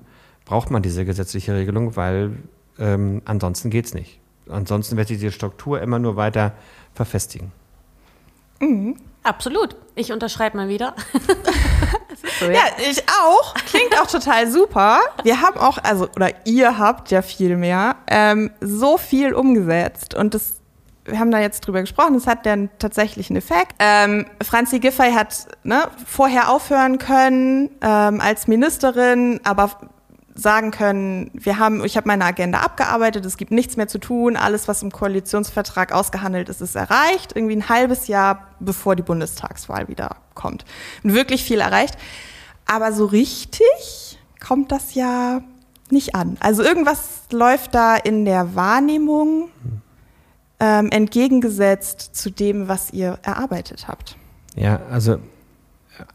braucht man diese gesetzliche Regelung, weil ähm, ansonsten geht's nicht. Ansonsten wird sich diese Struktur immer nur weiter verfestigen. Absolut. Ich unterschreibe mal wieder. So, Ja, ich auch. Klingt auch total super. Wir haben auch, also, oder ihr habt ja viel mehr, ähm, so viel umgesetzt. Und das, wir haben da jetzt drüber gesprochen, das hat dann tatsächlich einen Effekt. Ähm, Franzi Giffey hat ne, vorher aufhören können ähm, als Ministerin, aber sagen können, wir haben, ich habe meine Agenda abgearbeitet, es gibt nichts mehr zu tun, alles, was im Koalitionsvertrag ausgehandelt ist, ist erreicht. Irgendwie ein halbes Jahr, bevor die Bundestagswahl wieder kommt. Und wirklich viel erreicht. Aber so richtig kommt das ja nicht an. Also irgendwas läuft da in der Wahrnehmung ähm, entgegengesetzt zu dem, was ihr erarbeitet habt. Ja, also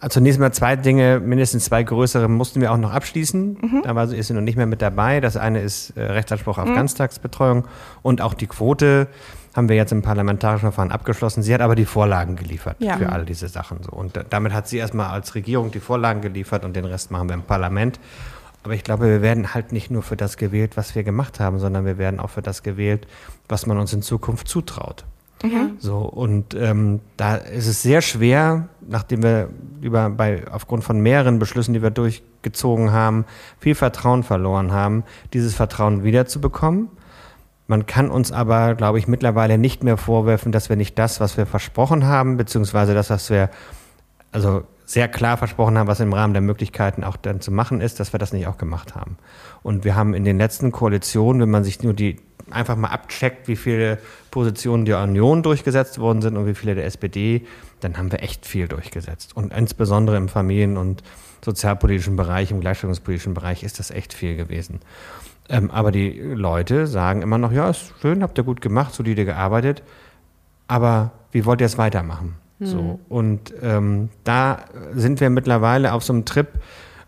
zunächst mal zwei Dinge, mindestens zwei größere mussten wir auch noch abschließen. Da war, ist sie noch nicht mehr mit dabei. Das eine ist äh, Rechtsanspruch auf Ganztagsbetreuung und auch die Quote haben wir jetzt im parlamentarischen Verfahren abgeschlossen. Sie hat aber die Vorlagen geliefert Ja. für all diese Sachen. So. Und da- damit hat sie erstmal als Regierung die Vorlagen geliefert und den Rest machen wir im Parlament. Aber ich glaube, wir werden halt nicht nur für das gewählt, was wir gemacht haben, sondern wir werden auch für das gewählt, was man uns in Zukunft zutraut. So, und ähm, da ist es sehr schwer, nachdem wir über, bei, aufgrund von mehreren Beschlüssen, die wir durchgezogen haben, viel Vertrauen verloren haben, dieses Vertrauen wiederzubekommen. Man kann uns aber, glaube ich, mittlerweile nicht mehr vorwerfen, dass wir nicht das, was wir versprochen haben, beziehungsweise das, was wir also sehr klar versprochen haben, was im Rahmen der Möglichkeiten auch dann zu machen ist, dass wir das nicht auch gemacht haben. Und wir haben in den letzten Koalitionen, wenn man sich nur die einfach mal abcheckt, wie viele Positionen der Union durchgesetzt worden sind und wie viele der SPD, dann haben wir echt viel durchgesetzt. Und insbesondere im Familien- und sozialpolitischen Bereich, im gleichstellungspolitischen Bereich ist das echt viel gewesen. Ähm, aber die Leute sagen immer noch, ja, ist schön, habt ihr gut gemacht, solide gearbeitet, aber wie wollt ihr es weitermachen? So. Und ähm, da sind wir mittlerweile auf so einem Trip,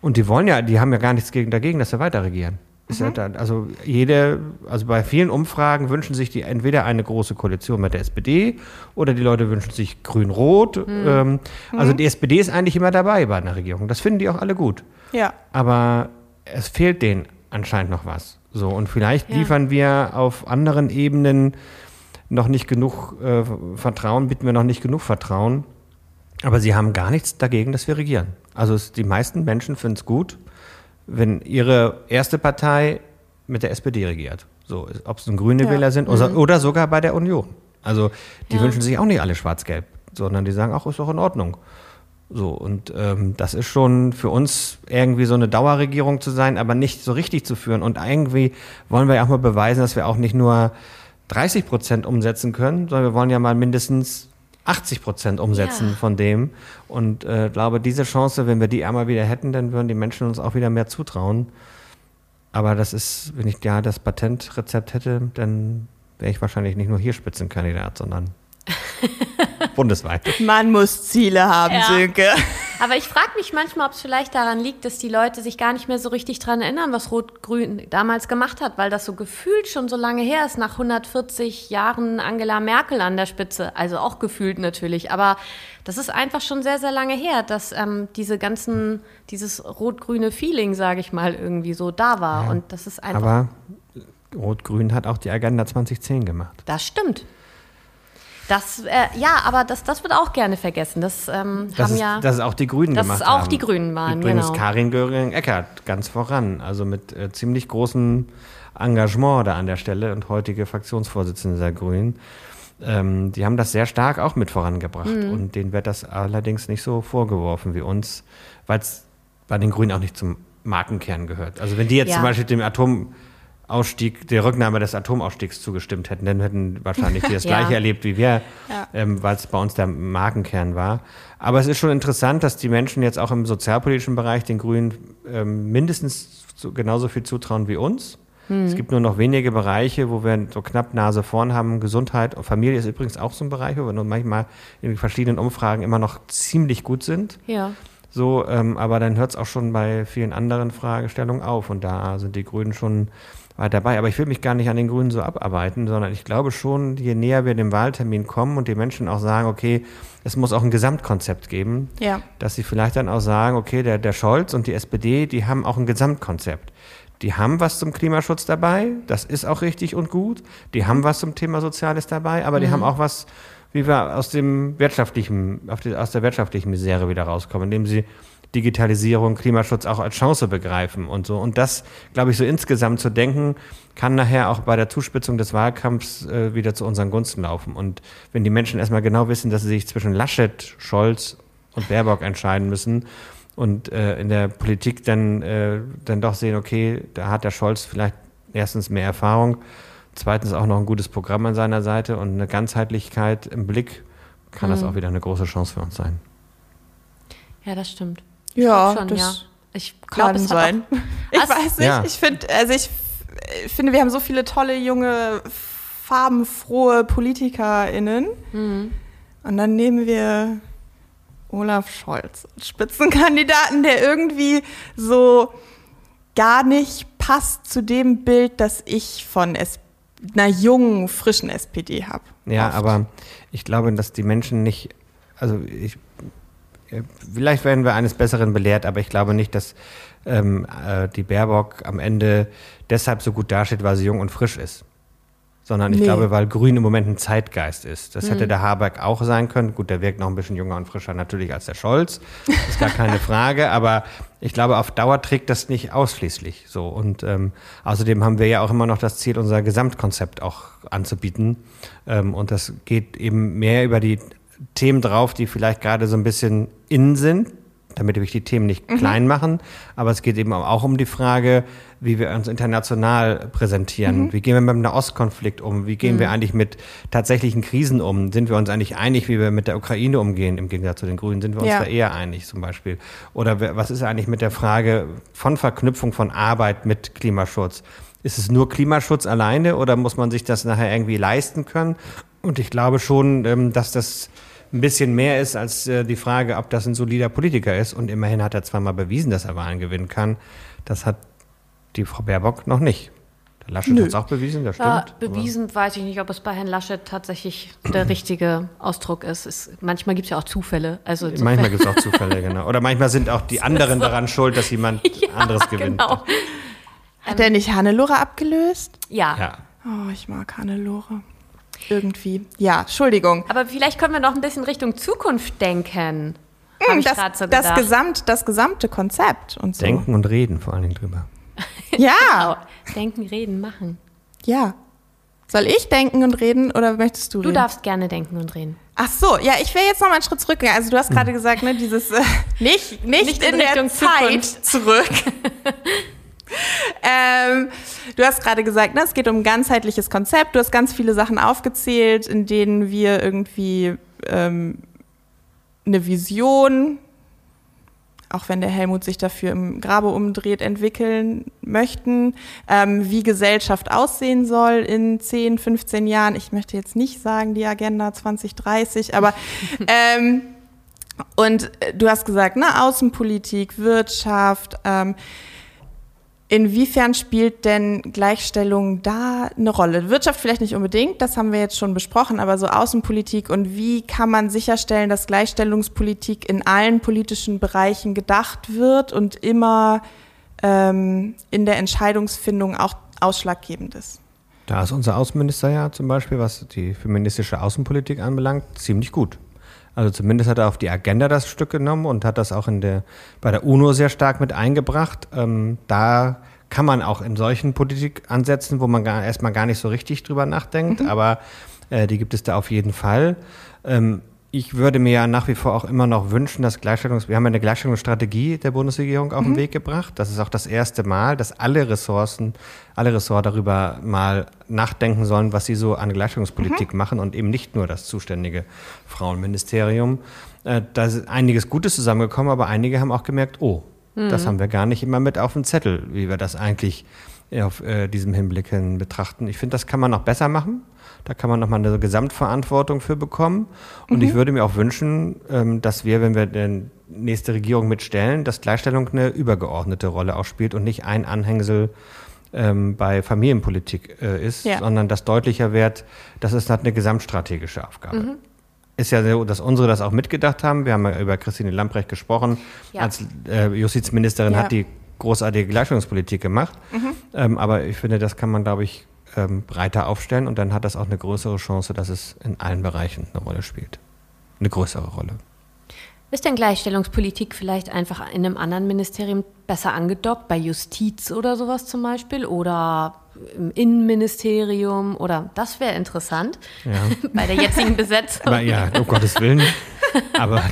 und die wollen ja, die haben ja gar nichts gegen, dagegen, dass wir weiter regieren. Ist ja da, also jede, also bei vielen Umfragen wünschen sich die entweder eine große Koalition mit der SPD oder die Leute wünschen sich Grün-Rot. Ähm, also die SPD ist eigentlich immer dabei bei einer Regierung. Das finden die auch alle gut. Ja. Aber es fehlt denen anscheinend noch was. So, und vielleicht Ja. liefern wir auf anderen Ebenen noch nicht genug äh, Vertrauen, bieten wir noch nicht genug Vertrauen. Aber sie haben gar nichts dagegen, dass wir regieren. Also es, die meisten Menschen finden es gut, wenn ihre erste Partei mit der SPD regiert. So, ob es nun grüne Ja. Wähler sind oder, oder sogar bei der Union. Also die Ja. wünschen sich auch nicht alle schwarz-gelb, sondern die sagen auch, ist doch in Ordnung. So, und ähm, das ist schon für uns irgendwie so eine Dauerregierung zu sein, aber nicht so richtig zu führen. Und irgendwie wollen wir ja auch mal beweisen, dass wir auch nicht nur 30 Prozent umsetzen können, sondern wir wollen ja mal mindestens 80 Prozent umsetzen Ja. von dem. Und äh, glaube, diese Chance, wenn wir die einmal wieder hätten, dann würden die Menschen uns auch wieder mehr zutrauen. Aber das ist, wenn ich ja das Patentrezept hätte, dann wäre ich wahrscheinlich nicht nur hier Spitzenkandidat, sondern bundesweit. Man muss Ziele haben, Ja. Sönke. Aber ich frage mich manchmal, ob es vielleicht daran liegt, dass die Leute sich gar nicht mehr so richtig dran erinnern, was Rot-Grün damals gemacht hat, weil das so gefühlt schon so lange her ist, nach 140 Jahren Angela Merkel an der Spitze. Also auch gefühlt natürlich. Aber das ist einfach schon sehr, sehr lange her, dass ähm, diese ganzen, dieses rot-grüne Feeling, sage ich mal, irgendwie so da war. Und das ist einfach. Aber Rot-Grün hat auch die Agenda 2010 gemacht. das stimmt. Das, äh, ja, aber das, das wird auch gerne vergessen. Das ähm, Das haben ist, ja. dass es auch die Grünen dass gemacht es auch haben. die Grünen waren, Übrigens genau. Karin Göring-Eckert ganz voran, also mit äh, ziemlich großem Engagement da an der Stelle und heutige Fraktionsvorsitzende der Grünen. Ähm, die haben das sehr stark auch mit vorangebracht Mhm. und denen wird das allerdings nicht so vorgeworfen wie uns, weil es bei den Grünen auch nicht zum Markenkern gehört. Also wenn die jetzt Ja. zum Beispiel dem Atomausstieg, der Rücknahme des Atomausstiegs zugestimmt hätten, dann hätten wahrscheinlich die das Ja. Gleiche erlebt wie wir, Ja. ähm, weil es bei uns der Markenkern war. Aber es ist schon interessant, dass die Menschen jetzt auch im sozialpolitischen Bereich den Grünen ähm, mindestens so, genauso viel zutrauen wie uns. Es gibt nur noch wenige Bereiche, wo wir so knapp Nase vorn haben. Gesundheit und Familie ist übrigens auch so ein Bereich, wo wir nur manchmal in verschiedenen Umfragen immer noch ziemlich gut sind. ja. So, ähm, aber dann hört es auch schon bei vielen anderen Fragestellungen auf und da sind die Grünen schon weit dabei. Aber ich will mich gar nicht an den Grünen so abarbeiten, sondern ich glaube schon, je näher wir dem Wahltermin kommen und die Menschen auch sagen, okay, es muss auch ein Gesamtkonzept geben, Ja. dass sie vielleicht dann auch sagen, okay, der, der Scholz und die SPD, die haben auch ein Gesamtkonzept. Die haben was zum Klimaschutz dabei, das ist auch richtig und gut. Die haben was zum Thema Soziales dabei, aber die haben auch was, wie wir aus dem wirtschaftlichen, aus der wirtschaftlichen Misere wieder rauskommen, indem sie Digitalisierung, Klimaschutz auch als Chance begreifen und so. Und das, glaube ich, so insgesamt zu denken, kann nachher auch bei der Zuspitzung des Wahlkampfs äh, wieder zu unseren Gunsten laufen. Und wenn die Menschen erstmal genau wissen, dass sie sich zwischen Laschet, Scholz und Baerbock entscheiden müssen und äh, in der Politik dann, äh, dann doch sehen, okay, da hat der Scholz vielleicht erstens mehr Erfahrung, zweitens auch noch ein gutes Programm an seiner Seite und eine Ganzheitlichkeit im Blick, kann das auch wieder eine große Chance für uns sein. Ja, das stimmt. Ja, Schon, das ja. Ich glaube, kann es sein. auch, Ich weiß nicht. Ja. Ich finde, also ich finde, wir haben so viele tolle, junge, farbenfrohe PolitikerInnen. Mhm. Und dann nehmen wir Olaf Scholz, Spitzenkandidaten, der irgendwie so gar nicht passt zu dem Bild, das ich von es einer jungen, frischen SPD habe. Ja, Oft. aber ich glaube, dass die Menschen nicht, also ich, vielleicht werden wir eines Besseren belehrt, aber ich glaube nicht, dass ähm, äh, die Baerbock am Ende deshalb so gut dasteht, weil sie jung und frisch ist. Sondern ich Nee. glaube, weil Grün im Moment ein Zeitgeist ist. Das hätte der Habeck auch sein können. Gut, der wirkt noch ein bisschen jünger und frischer natürlich als der Scholz. Ist gar keine Frage. Aber ich glaube, auf Dauer trägt das nicht ausschließlich so. Und ähm, außerdem haben wir ja auch immer noch das Ziel, unser Gesamtkonzept auch anzubieten. Ähm, und das geht eben mehr über die Themen drauf, die vielleicht gerade so ein bisschen innen sind, damit wir die Themen nicht klein machen. Aber es geht eben auch um die Frage, wie wir uns international präsentieren. Wie gehen wir mit dem Nahostkonflikt um? Wie gehen wir eigentlich mit tatsächlichen Krisen um? Sind wir uns eigentlich einig, wie wir mit der Ukraine umgehen? Im Gegensatz zu den Grünen sind wir uns Ja. da eher einig zum Beispiel. Oder was ist eigentlich mit der Frage von Verknüpfung von Arbeit mit Klimaschutz? ist es nur Klimaschutz alleine oder muss man sich das nachher irgendwie leisten können? Und ich glaube schon, ähm, dass das ein bisschen mehr ist als äh, die Frage, ob das ein solider Politiker ist. Und immerhin hat er zweimal bewiesen, dass er Wahlen gewinnen kann. Das hat die Frau Baerbock noch nicht. Der Laschet hat es auch bewiesen, das Ja, stimmt. bewiesen weiß ich nicht, ob es bei Herrn Laschet tatsächlich der richtige Ausdruck ist. es manchmal gibt es ja auch Zufälle. Also manchmal gibt es auch Zufälle, genau. Oder manchmal sind auch die anderen daran schuld, dass jemand anderes gewinnt. Genau. Hat er nicht Hannelore abgelöst? Ja. Ja. Oh, ich mag Hannelore. Irgendwie. Ja, Entschuldigung. Aber vielleicht können wir noch ein bisschen Richtung Zukunft denken. Hm, ich das, so das. Gesamt, das gesamte Konzept und so. Denken und reden vor allen Dingen drüber. Ja, Genau. Denken, reden, machen. ja. Soll ich denken und reden oder möchtest du Du reden? darfst gerne denken und reden. Ach so, ja, ich will jetzt noch mal einen Schritt zurückgehen. Also du hast gerade gesagt, ne, dieses äh, nicht, nicht, Nicht in, in der Richtung Zeit Zukunft. zurück. ähm, du hast gerade gesagt, ne, es geht um ein ganzheitliches Konzept. Du hast ganz viele Sachen aufgezählt, in denen wir irgendwie ähm, eine Vision, auch wenn der Helmut sich dafür im Grabe umdreht, entwickeln möchten, ähm, wie Gesellschaft aussehen soll in 10, 15 Jahren. Ich möchte jetzt nicht sagen die Agenda 2030, aber ähm, und äh, du hast gesagt, ne, Außenpolitik, Wirtschaft. Ähm, inwiefern spielt denn Gleichstellung da eine Rolle? Wirtschaft vielleicht nicht unbedingt, das haben wir jetzt schon besprochen, aber so Außenpolitik und wie kann man sicherstellen, dass Gleichstellungspolitik in allen politischen Bereichen gedacht wird und immer ähm, in der Entscheidungsfindung auch ausschlaggebend ist? Da ist unser Außenminister ja zum Beispiel, was die feministische Außenpolitik anbelangt, ziemlich gut. Also zumindest hat er auf die Agenda das Stück genommen und hat das auch in der, bei der UNO sehr stark mit eingebracht. Ähm, da kann man auch in solchen Politikansätzen, wo man gar, erstmal gar nicht so richtig drüber nachdenkt, aber äh, die gibt es da auf jeden Fall. Ähm, ich würde mir ja nach wie vor auch immer noch wünschen, dass Gleichstellungs... Wir haben eine Gleichstellungsstrategie der Bundesregierung auf den Weg gebracht. Das ist auch das erste Mal, dass alle Ressourcen, alle Ressorts darüber mal nachdenken sollen, was sie so an Gleichstellungspolitik machen und eben nicht nur das zuständige Frauenministerium. Äh, da ist einiges Gutes zusammengekommen, aber einige haben auch gemerkt, oh, das haben wir gar nicht immer mit auf dem Zettel, wie wir das eigentlich auf äh, diesem Hinblick hin betrachten. Ich finde, das kann man noch besser machen. Da kann man nochmal eine Gesamtverantwortung für bekommen. Und ich würde mir auch wünschen, ähm, dass wir, wenn wir die nächste Regierung mitstellen, dass Gleichstellung eine übergeordnete Rolle auch spielt und nicht ein Anhängsel ähm, bei Familienpolitik äh, ist, Ja. sondern dass deutlicher wird, das ist halt eine gesamtstrategische Aufgabe. Ist ja so, dass unsere das auch mitgedacht haben. Wir haben ja über Christine Lamprecht gesprochen. Ja. Als äh, Justizministerin Ja. hat die großartige Gleichstellungspolitik gemacht. Ähm, aber ich finde, das kann man, glaube ich, ähm, breiter aufstellen und dann hat das auch eine größere Chance, dass es in allen Bereichen eine Rolle spielt. Eine größere Rolle. Ist denn Gleichstellungspolitik vielleicht einfach in einem anderen Ministerium besser angedockt, bei Justiz oder sowas zum Beispiel oder im Innenministerium oder das wäre interessant Ja. bei der jetzigen Besetzung. Aber ja, um Gottes Willen. Aber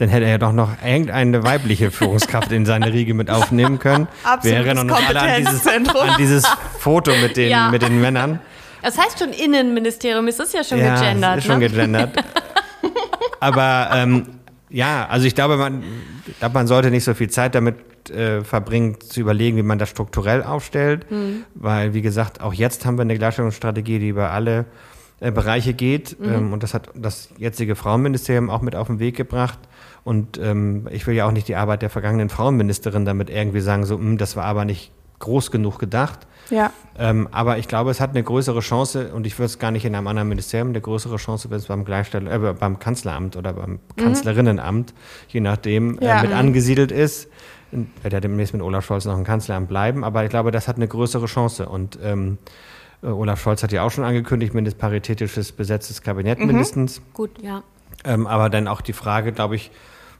dann hätte er ja doch noch irgendeine weibliche Führungskraft in seine Riege mit aufnehmen können. Absolutes Wir erinnern uns alle an dieses, an dieses Foto mit den, Ja. mit den Männern. Das heißt schon Innenministerium, es ist ja schon ja, gegendert. Ist schon ne? gegendert. Aber ähm, ja, also ich glaube, man, man sollte nicht so viel Zeit damit äh, verbringen, zu überlegen, wie man das strukturell aufstellt. Weil, wie gesagt, auch jetzt haben wir eine Gleichstellungsstrategie, die über alle äh, Bereiche geht. Ähm, und das hat das jetzige Frauenministerium auch mit auf den Weg gebracht. Und ähm, ich will ja auch nicht die Arbeit der vergangenen Frauenministerin damit irgendwie sagen, so, "Hm, das war aber nicht groß genug gedacht. Ja. Ähm, aber ich glaube, es hat eine größere Chance, und ich würde es gar nicht in einem anderen Ministerium, eine größere Chance, wenn es beim Gleichstell äh, beim Kanzleramt oder beim Kanzlerinnenamt, je nachdem, Ja. äh, mit Mhm. angesiedelt ist. Wird ja demnächst mit Olaf Scholz noch im Kanzleramt bleiben, aber ich glaube, das hat eine größere Chance. Und ähm, äh, Olaf Scholz hat ja auch schon angekündigt, mindestens paritätisches besetztes Kabinett mindestens. Gut, ja. Ähm, aber dann auch die Frage, glaube ich,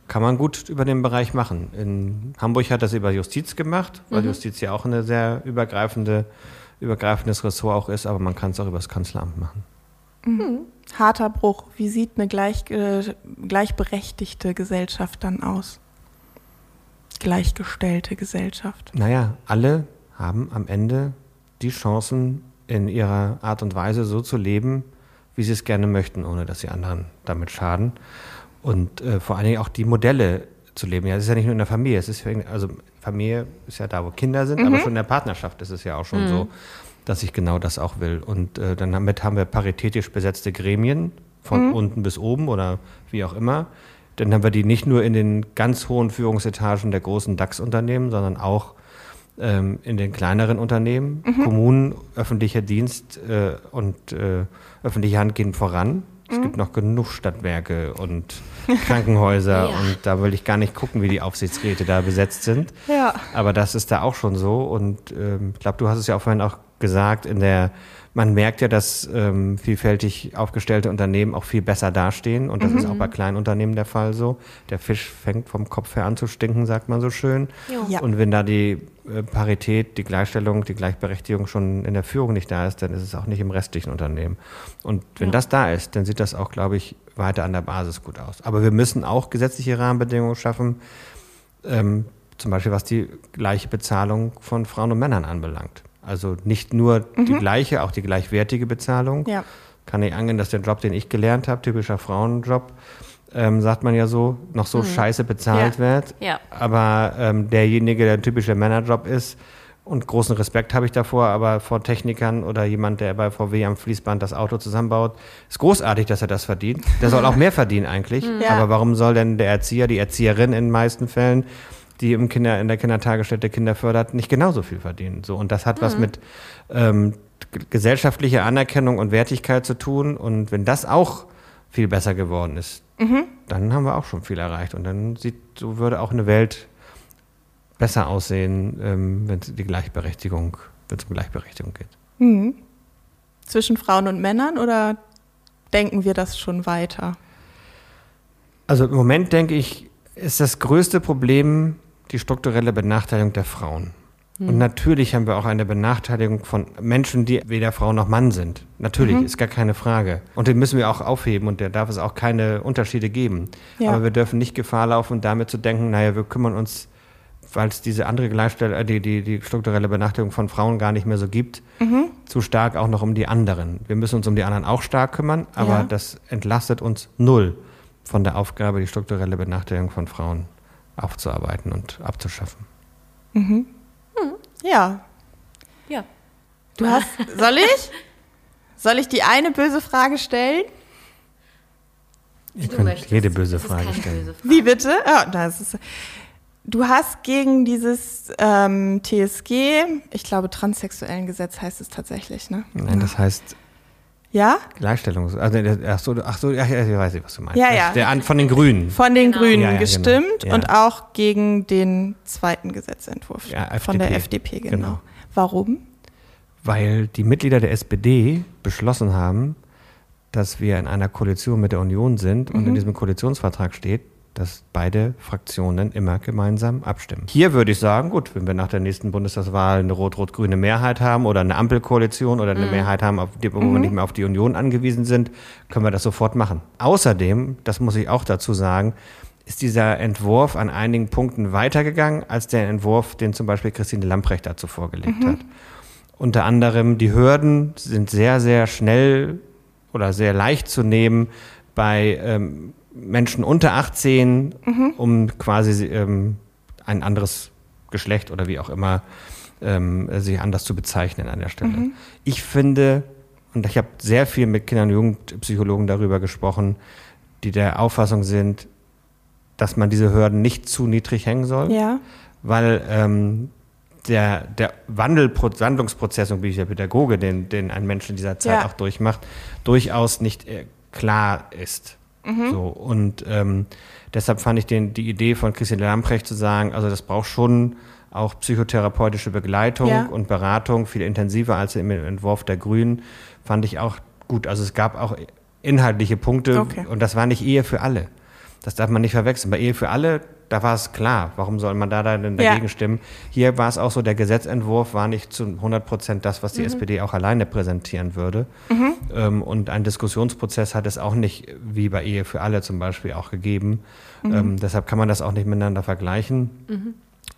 kann man gut über den Bereich machen. In Hamburg hat das über Justiz gemacht, weil Justiz ja auch eine sehr übergreifende, übergreifendes Ressort auch ist, aber man kann es auch über das Kanzleramt machen. Harter Bruch. Wie sieht eine gleich, äh, gleichberechtigte Gesellschaft dann aus? Gleichgestellte Gesellschaft. Naja, alle haben am Ende die Chancen, in ihrer Art und Weise so zu leben, wie sie es gerne möchten, ohne dass sie anderen damit schaden. Und äh, vor allen Dingen auch die Modelle zu leben. Ja, das ist ja nicht nur in der Familie. Es ist, also Familie ist ja da, wo Kinder sind, aber schon in der Partnerschaft ist es ja auch schon so, dass ich genau das auch will. Und äh, dann damit haben wir paritätisch besetzte Gremien von unten bis oben oder wie auch immer. Dann haben wir die nicht nur in den ganz hohen Führungsetagen der großen DAX-Unternehmen, sondern auch ähm, in den kleineren Unternehmen. Kommunen, öffentlicher Dienst äh, und äh, öffentliche Hand gehen voran. Es gibt noch genug Stadtwerke und Krankenhäuser Ja. und da will ich gar nicht gucken, wie die Aufsichtsräte da besetzt sind. Ja. Aber das ist da auch schon so und ähm, ich glaube, du hast es ja auch vorhin auch gesagt, in der man merkt ja, dass ähm, vielfältig aufgestellte Unternehmen auch viel besser dastehen und das ist auch bei kleinen Unternehmen der Fall so. Der Fisch fängt vom Kopf her an zu stinken, sagt man so schön. Ja. Und wenn da die äh, Parität, die Gleichstellung, die Gleichberechtigung schon in der Führung nicht da ist, dann ist es auch nicht im restlichen Unternehmen. Und wenn Ja. das da ist, dann sieht das auch, glaube ich, weiter an der Basis gut aus. Aber wir müssen auch gesetzliche Rahmenbedingungen schaffen, ähm, zum Beispiel was die gleiche Bezahlung von Frauen und Männern anbelangt. Also nicht nur die gleiche, auch die gleichwertige Bezahlung. Ja. Kann ich angehen, dass der Job, den ich gelernt habe, typischer Frauenjob, ähm, sagt man ja so, noch so scheiße bezahlt Ja. wird. Ja. Aber ähm, derjenige, der ein typischer Männerjob ist, und großen Respekt habe ich davor, aber vor Technikern oder jemand, der bei VW am Fließband das Auto zusammenbaut, ist großartig, dass er das verdient. Der soll auch mehr verdienen eigentlich. Ja. Aber warum soll denn der Erzieher, die Erzieherin in den meisten Fällen, die im Kinder, in der Kindertagesstätte Kinder fördert, nicht genauso viel verdienen? So, und das hat was mit ähm, gesellschaftlicher Anerkennung und Wertigkeit zu tun. Und wenn das auch viel besser geworden ist, dann haben wir auch schon viel erreicht. Und dann sieht, so würde auch eine Welt besser aussehen, ähm, wenn es die Gleichberechtigung, wenn es um Gleichberechtigung geht. Mhm. Zwischen Frauen und Männern oder denken wir das schon weiter? Also im Moment denke ich, ist das größte Problem die strukturelle Benachteiligung der Frauen. Und natürlich haben wir auch eine Benachteiligung von Menschen, die weder Frau noch Mann sind. Natürlich, ist gar keine Frage. Und den müssen wir auch aufheben und da darf es auch keine Unterschiede geben. Ja. Aber wir dürfen nicht Gefahr laufen, damit zu denken, naja, wir kümmern uns, weil es diese andere Gleichstellung, äh, die, die, die strukturelle Benachteiligung von Frauen gar nicht mehr so gibt, zu stark auch noch um die anderen. Wir müssen uns um die anderen auch stark kümmern, aber Ja. das entlastet uns null von der Aufgabe, die strukturelle Benachteiligung von Frauen aufzuarbeiten und abzuschaffen. Ja. Ja. Du hast. Soll ich? Soll ich die eine böse Frage stellen? Ihr Du könnt möchtest. jede böse Frage stellen. böse Frage. Wie bitte? Ja, das ist. Du hast gegen dieses ähm, TSG, ich glaube transsexuellen Gesetz heißt es tatsächlich, ne? Nein, das heißt Ja? Gleichstellung. Also, ach so, ach so, ja, ja, ich weiß nicht, was du meinst. Ja, ja. Der von den Grünen. Von den Genau. Grünen Ja, ja, genau. gestimmt Ja. und auch gegen den zweiten Gesetzentwurf Ja, von der FDP. Genau. Genau. Warum? Weil die Mitglieder der SPD beschlossen haben, dass wir in einer Koalition mit der Union sind und in diesem Koalitionsvertrag steht, dass beide Fraktionen immer gemeinsam abstimmen. Hier würde ich sagen, gut, wenn wir nach der nächsten Bundestagswahl eine rot-rot-grüne Mehrheit haben oder eine Ampelkoalition oder eine Mehrheit haben, auf die, wo wir nicht mehr auf die Union angewiesen sind, können wir das sofort machen. Außerdem, das muss ich auch dazu sagen, ist dieser Entwurf an einigen Punkten weitergegangen als der Entwurf, den zum Beispiel Christine Lamprecht dazu vorgelegt hat. Unter anderem die Hürden sind sehr, sehr schnell oder sehr leicht zu nehmen bei ähm, Menschen unter 18, um quasi ähm, ein anderes Geschlecht oder wie auch immer ähm, sich anders zu bezeichnen an der Stelle. Ich finde, und ich habe sehr viel mit Kinder- und Jugendpsychologen darüber gesprochen, die der Auffassung sind, dass man diese Hürden nicht zu niedrig hängen soll Ja. weil ähm, der, der Wandelpro Wandlungsprozess, und bin ich der Pädagoge, den, den ein Mensch in dieser Zeit Ja. auch durchmacht, durchaus nicht äh, klar ist. Mhm. So, und ähm, deshalb fand ich den, die Idee von Christian Lamprecht zu sagen, also das braucht schon auch psychotherapeutische Begleitung Ja. und Beratung, viel intensiver als im Entwurf der Grünen, fand ich auch gut. Also es gab auch inhaltliche Punkte Okay. und das war nicht Ehe für alle. Das darf man nicht verwechseln. Bei Ehe für alle, da war es klar. Warum soll man da dann Ja. dagegen stimmen? Hier war es auch so, der Gesetzentwurf war nicht zu 100 Prozent das, was die SPD auch alleine präsentieren würde. Ähm, und ein Diskussionsprozess hat es auch nicht, wie bei Ehe für alle zum Beispiel, auch gegeben. Ähm, deshalb kann man das auch nicht miteinander vergleichen.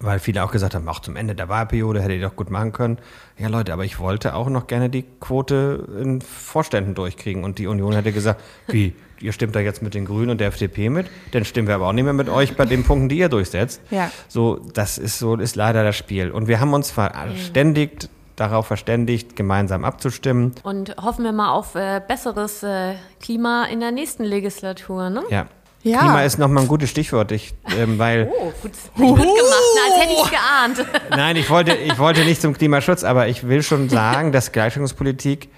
weil viele auch gesagt haben, auch zum Ende der Wahlperiode hätte ihr doch gut machen können. Ja, Leute, aber ich wollte auch noch gerne die Quote in Vorständen durchkriegen. Und die Union hätte gesagt, wie, ihr stimmt da jetzt mit den Grünen und der FDP mit, dann stimmen wir aber auch nicht mehr mit euch bei den Punkten, die ihr durchsetzt. Ja. So, das ist so, ist leider das Spiel. Und wir haben uns verständigt, darauf verständigt, gemeinsam abzustimmen. Und hoffen wir mal auf äh, besseres äh, Klima in der nächsten Legislatur, ne? Ja. Ja. Klima ist nochmal ein gutes Stichwort, ich, ähm, weil Oh, gut, gut gemacht, na, als hätte ich geahnt. Nein, ich wollte, ich wollte nicht zum Klimaschutz, aber ich will schon sagen, dass Gleichstellungspolitik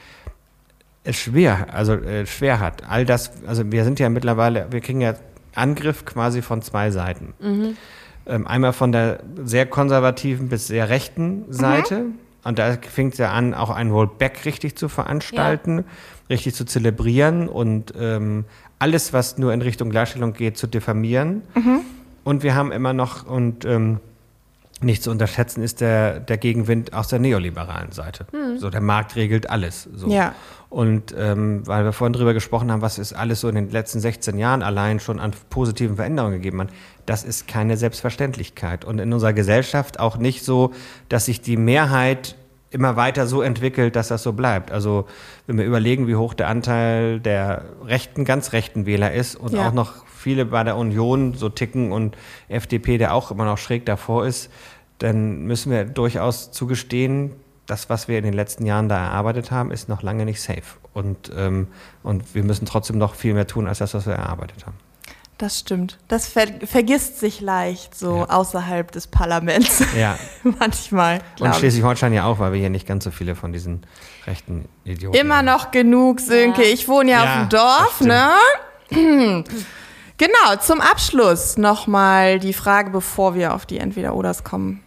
schwer, also äh, schwer hat. All das, also wir sind ja mittlerweile, wir kriegen ja Angriff quasi von zwei Seiten. Ähm, einmal von der sehr konservativen bis sehr rechten Seite. Und da fängt es ja an, auch ein Rollback richtig zu veranstalten, richtig zu zelebrieren und ähm, alles, was nur in Richtung Gleichstellung geht, zu diffamieren. Und wir haben immer noch, und ähm, nicht zu unterschätzen ist der, der Gegenwind aus der neoliberalen Seite. So, der Markt regelt alles. So. Ja. Und ähm, weil wir vorhin drüber gesprochen haben, was es alles so in den letzten 16 Jahren allein schon an positiven Veränderungen gegeben hat, das ist keine Selbstverständlichkeit. Und in unserer Gesellschaft auch nicht so, dass sich die Mehrheit immer weiter so entwickelt, dass das so bleibt. Also wenn wir überlegen, wie hoch der Anteil der rechten, ganz rechten Wähler ist und Ja. auch noch viele bei der Union so ticken und FDP, der auch immer noch schräg davor ist, dann müssen wir durchaus zugestehen, das, was wir in den letzten Jahren da erarbeitet haben, ist noch lange nicht safe. Und, ähm, und wir müssen trotzdem noch viel mehr tun, als das, was wir erarbeitet haben. Das stimmt. Das ver vergisst sich leicht so Ja. außerhalb des Parlaments. Ja, Manchmal. und. Schleswig-Holstein ja auch, weil wir hier nicht ganz so viele von diesen rechten Idioten Immer haben. noch genug, Sönke. Ja. Ich wohne ja, Ja, auf dem Dorf, ne? genau, zum Abschluss nochmal die Frage, bevor wir auf die Entweder-Oders kommen.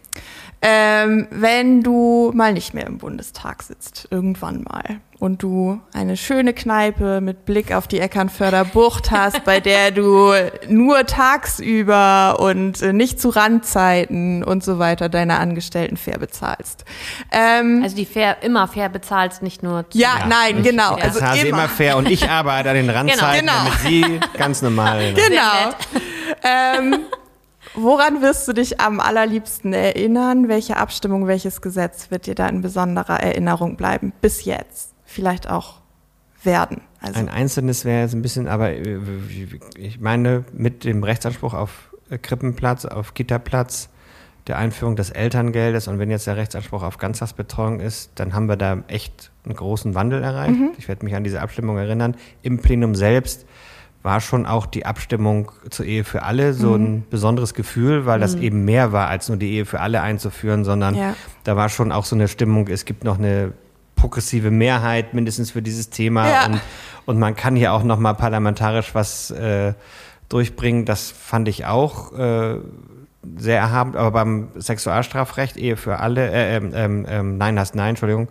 Ähm, wenn du mal nicht mehr im Bundestag sitzt, irgendwann mal, und du eine schöne Kneipe mit Blick auf die Eckernförder Bucht hast, bei der du nur tagsüber und äh, nicht zu Randzeiten und so weiter deine Angestellten fair bezahlst. Ähm, Also die fair, immer fair bezahlst, nicht nur zu ja, nein, ich genau. Ich Also immer. immer fair und ich arbeite an den Randzeiten, Genau. damit sie ganz normal. Genau. ähm, woran wirst du dich am allerliebsten erinnern? Welche Abstimmung, welches Gesetz wird dir da in besonderer Erinnerung bleiben? Bis jetzt. Vielleicht auch werden. Also, Ein einzelnes wäre jetzt ein bisschen, aber äh, ich meine, mit dem Rechtsanspruch auf äh, Krippenplatz, auf Kitaplatz, der Einführung des Elterngeldes und wenn jetzt der Rechtsanspruch auf Ganztagsbetreuung ist, dann haben wir da echt einen großen Wandel erreicht. Ich werde mich an diese Abstimmung erinnern. Im Plenum selbst war schon auch die Abstimmung zur Ehe für alle so ein besonderes Gefühl, weil das eben mehr war, als nur die Ehe für alle einzuführen, sondern Ja. da war schon auch so eine Stimmung, es gibt noch eine progressive Mehrheit mindestens für dieses Thema Ja. und, und man kann hier auch noch mal parlamentarisch was äh, durchbringen. Das fand ich auch äh, sehr erhabend, aber beim Sexualstrafrecht, Ehe für alle, äh, ähm, ähm, ähm, Nein hast Nein, Entschuldigung,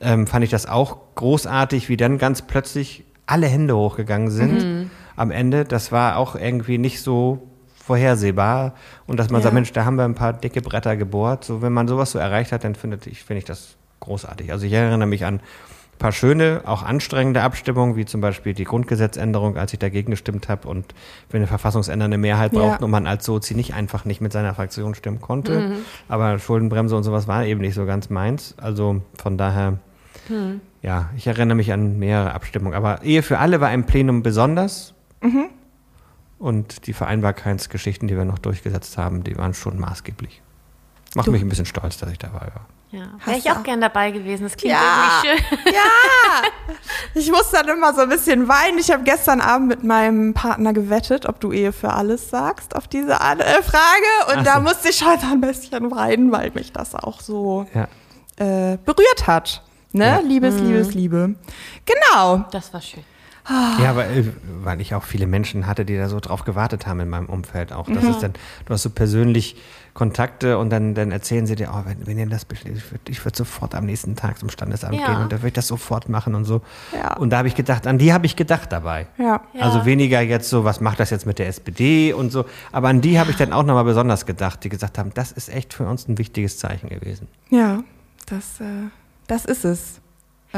ähm, fand ich das auch großartig, wie dann ganz plötzlich alle Hände hochgegangen sind am Ende. Das war auch irgendwie nicht so vorhersehbar und dass man Ja. sagt, Mensch, da haben wir ein paar dicke Bretter gebohrt. So, wenn man sowas so erreicht hat, dann finde ich, finde ich das großartig. Also ich erinnere mich an ein paar schöne, auch anstrengende Abstimmungen, wie zum Beispiel die Grundgesetzänderung, als ich dagegen gestimmt habe und wir eine verfassungsändernde Mehrheit Ja. brauchten und man als Sozi nicht einfach nicht mit seiner Fraktion stimmen konnte. Aber Schuldenbremse und sowas war eben nicht so ganz meins. Also von daher, ja, ich erinnere mich an mehrere Abstimmungen. Aber Ehe für alle war im Plenum besonders. Und die Vereinbarkeitsgeschichten, die wir noch durchgesetzt haben, die waren schon maßgeblich. Macht Du- mich ein bisschen stolz, dass ich dabei war. Ja. Wäre ich auch auch- gern dabei gewesen. Das klingt Ja. irgendwie schön. ja! Ich muss dann immer so ein bisschen weinen. Ich habe gestern Abend mit meinem Partner gewettet, ob du Ehe für alles sagst auf diese äh, Frage. Und Ach da so. musste ich schon ein bisschen weinen, weil mich das auch so Ja. äh, berührt hat. Ne? Ja. Liebes, Liebes, Liebe. Genau. Das war schön. Ja, weil, äh, weil ich auch viele Menschen hatte, die da so drauf gewartet haben in meinem Umfeld auch. Das ist dann, du hast so persönlich Kontakte und dann, dann erzählen sie dir, oh, wenn, wenn ihr das beschließt, ich würde würd sofort am nächsten Tag zum Standesamt Ja. gehen und da würde ich das sofort machen und so. Ja. Und da habe ich gedacht, an die habe ich gedacht dabei. Ja. Ja. Also weniger jetzt so, was macht das jetzt mit der SPD und so. Aber an die habe ich dann auch nochmal besonders gedacht, die gesagt haben, das ist echt für uns ein wichtiges Zeichen gewesen. Ja, das, äh, das ist es.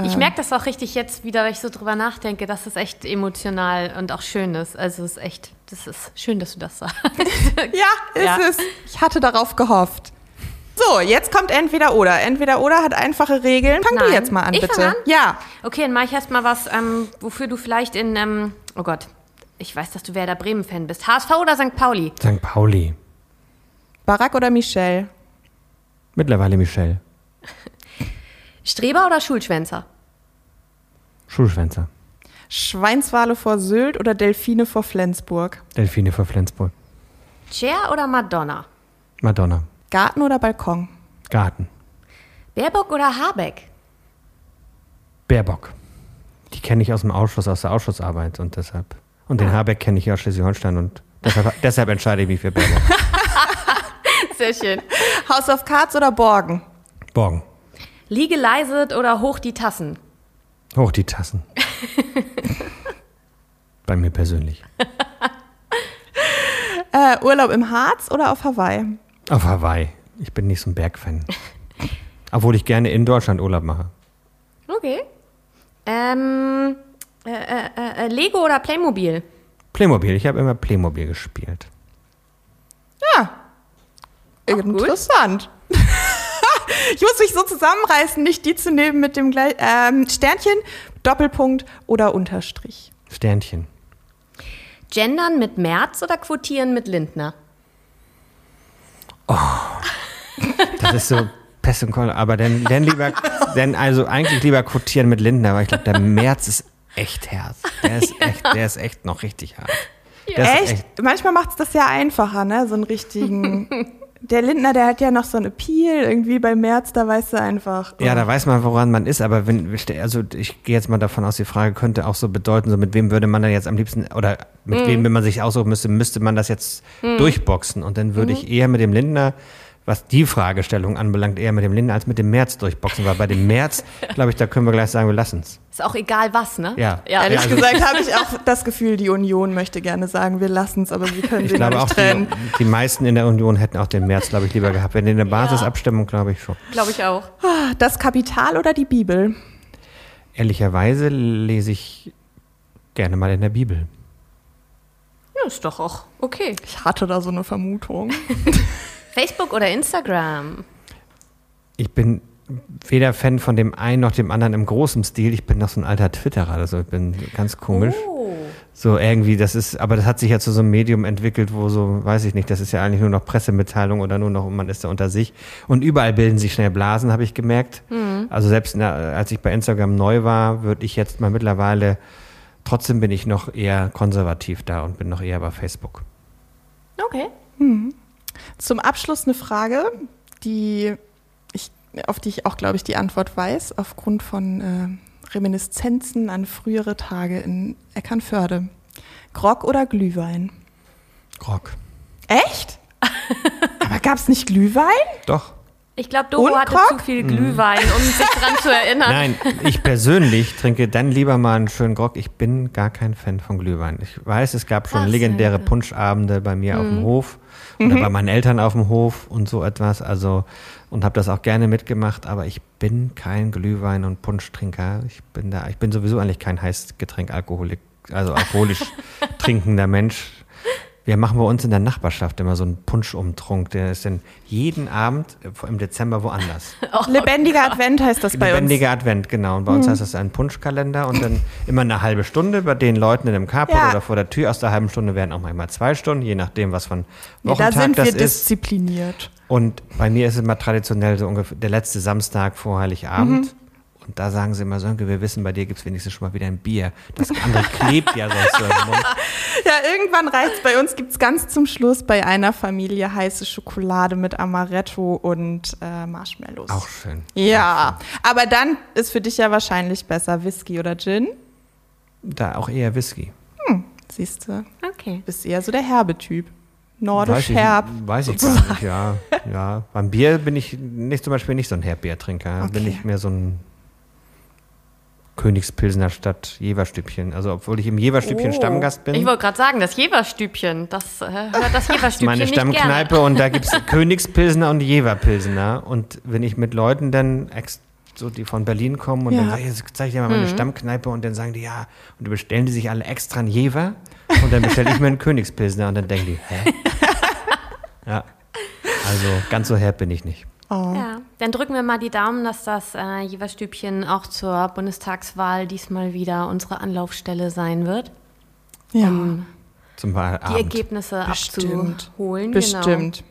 Ich merke das auch richtig jetzt wieder, wenn ich so drüber nachdenke, dass es echt emotional und auch schön ist. Also es ist echt, das ist schön, dass du das sagst. Ja, ist Ja. es. Ich hatte darauf gehofft. So, jetzt kommt entweder oder. Entweder oder hat einfache Regeln. Fang du Nein. jetzt mal an, Ich bitte. fang an? Ja. Okay, dann mache ich erst mal was, ähm, wofür du vielleicht in, ähm, oh Gott, ich weiß, dass du Werder Bremen-Fan bist. HSV oder St. Pauli? St. Pauli. Barack oder Michelle? Mittlerweile Michelle. Streber oder Schulschwänzer? Schulschwänzer. Schweinswale vor Sylt oder Delfine vor Flensburg? Delfine vor Flensburg. Cher oder Madonna? Madonna. Garten oder Balkon? Garten. Baerbock oder Habeck? Baerbock. Die kenne ich aus dem Ausschuss, aus der Ausschussarbeit und deshalb. Und den Habeck kenne ich aus Schleswig-Holstein und deshalb, deshalb entscheide ich mich für Baerbock. Sehr schön. House of Cards oder Borgen? Borgen. Liege leiset oder hoch die Tassen? Hoch die Tassen. Bei mir persönlich. Äh, Urlaub im Harz oder auf Hawaii? Auf Hawaii. Ich bin nicht so ein Bergfan. Obwohl ich gerne in Deutschland Urlaub mache. Okay. Ähm, äh, äh, äh, Lego oder Playmobil? Playmobil. Ich habe immer Playmobil gespielt. Ja. Interessant. ich muss mich so zusammenreißen, nicht die zu nehmen mit dem gleich, ähm, Sternchen, Doppelpunkt oder Unterstrich. Sternchen. Gendern mit Merz oder Quotieren mit Lindner? Das ist so Pest und Cholera. Aber dann, dann lieber, dann also eigentlich lieber quotieren mit Lindner, aber ich glaube, der März ist echt hart. Der ist echt, der ist echt noch richtig hart. Der ist Echt? Manchmal macht es das ja einfacher, ne? So einen richtigen. der Lindner, der hat ja noch so ein Appeal. Irgendwie bei März, da weißt du einfach. Ja, da weiß man, woran man ist, aber wenn, also ich gehe jetzt mal davon aus, die Frage könnte auch so bedeuten, so mit wem würde man dann jetzt am liebsten, oder mit wem, wenn man sich aussuchen müsste, müsste man das jetzt durchboxen. Und dann würde ich eher mit dem Lindner, was die Fragestellung anbelangt, eher mit dem Lindner als mit dem März durchboxen, weil bei dem März, glaube ich, da können wir gleich sagen, wir lassen es. Ist auch egal was, ne? Ja. ja. Ehrlich also- gesagt habe ich auch das Gefühl, die Union möchte gerne sagen, wir lassen es, aber sie können Ich sie noch glaube auch, nicht die, trennen. die meisten in der Union hätten auch den März, glaube ich, lieber gehabt. Wenn in der Basisabstimmung, glaube ich schon. Glaube ich auch. Das Kapital oder die Bibel? Ehrlicherweise lese ich gerne mal in der Bibel. Ja, ist doch auch okay. Ich hatte da so eine Vermutung. Facebook oder Instagram? Ich bin weder Fan von dem einen noch dem anderen im großen Stil. Ich bin noch so ein alter Twitterer, also ich bin ganz komisch. Oh. So irgendwie, das ist, aber das hat sich ja zu so einem Medium entwickelt, wo so, weiß ich nicht, das ist ja eigentlich nur noch Pressemitteilung oder nur noch, man ist da unter sich. Und überall bilden sich schnell Blasen, habe ich gemerkt. Also selbst der, als ich bei Instagram neu war, würde ich jetzt mal mittlerweile, trotzdem bin ich noch eher konservativ da und bin noch eher bei Facebook. Okay. Zum Abschluss eine Frage, die ich, auf die ich auch, glaube ich, die Antwort weiß, aufgrund von äh, Reminiszenzen an frühere Tage in Eckernförde. Grog oder Glühwein? Rock. Echt? Aber gab es nicht Glühwein? Doch. Ich glaube, Doro hatte Krog? zu viel Glühwein, um sich dran zu erinnern. Nein, ich persönlich trinke dann lieber mal einen schönen Grog. Ich bin gar kein Fan von Glühwein. Ich weiß, es gab schon Ach, legendäre. Punschabende bei mir auf dem Hof oder bei meinen Eltern auf dem Hof und so etwas. Also und habe das auch gerne mitgemacht. Aber ich bin kein Glühwein und Punschtrinker. Ich bin da. Ich bin sowieso eigentlich kein Heißgetränk Alkoholik, also alkoholisch trinkender Mensch. Wir machen bei uns in der Nachbarschaft immer so einen Punschumtrunk. Der ist dann jeden Abend äh, im Dezember woanders. Lebendiger Advent heißt das bei uns. Lebendiger Advent, genau. Und bei uns heißt das ein Punschkalender und dann immer eine halbe Stunde bei den Leuten in dem Carport Ja. oder vor der Tür. Aus der halben Stunde werden auch manchmal zwei Stunden, je nachdem, was von Nee, da Wochentag sind das wir ist. diszipliniert. Und bei mir ist es immer traditionell so ungefähr der letzte Samstag vor Heiligabend. Mhm. Und da sagen sie immer, Sönke, wir wissen, bei dir gibt es wenigstens schon mal wieder ein Bier. Das andere klebt ja sonst so im Mund. Ja, irgendwann reicht's. Bei uns gibt's ganz zum Schluss bei einer Familie heiße Schokolade mit Amaretto und äh, Marshmallows. Auch schön. Ja, aber dann ist für dich ja wahrscheinlich besser Whisky oder Gin. Da auch eher Whisky. Siehst du, Okay. bist eher so der herbe Typ. Nordisch weiß ich, herb. Weiß ich gar nicht, ja. ja. Beim Bier bin ich nicht, zum Beispiel nicht so ein Herbiertrinker. Bin Okay. ich mehr so ein Königspilsener statt Jeverstübchen. Also obwohl ich im Jeverstübchen Oh. Stammgast bin. Ich wollte gerade sagen, das Jeverstübchen, das äh, hört das Jeverstübchen meine nicht Stammkneipe gerne. und da gibt es Königspilsener und Jeverpilsener. Und wenn ich mit Leuten dann ex so die von Berlin kommen und Ja. dann sag ich, jetzt zeig ich dir mal meine Stammkneipe und dann sagen die, ja, und dann bestellen die sich alle extra einen Jever und dann bestelle ich mir einen Königspilsner und dann denken die, hä? ja, also ganz so herb bin ich nicht. Oh. Ja, dann drücken wir mal die Daumen, dass das äh, Jeverstübchen auch zur Bundestagswahl diesmal wieder unsere Anlaufstelle sein wird, Ja, um Zum die. Ergebnisse Bestimmt. abzuholen. bestimmt.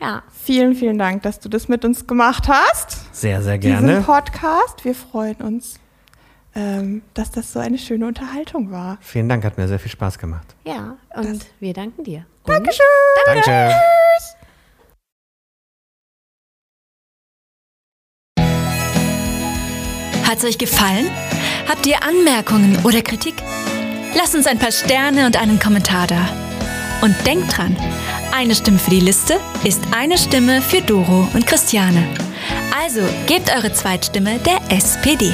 Genau. Ja, Vielen, vielen Dank, dass du das mit uns gemacht hast. Sehr, sehr Diesen gerne. Podcast. Wir freuen uns, ähm, dass das so eine schöne Unterhaltung war. Vielen Dank, hat mir sehr viel Spaß gemacht. ja, und wir danken dir. Dankeschön. Danke. Hat's euch gefallen? Habt ihr Anmerkungen oder Kritik? Lasst uns ein paar Sterne und einen Kommentar da. Und denkt dran, eine Stimme für die Liste ist eine Stimme für Doro und Christiane. Also gebt eure Zweitstimme der SPD.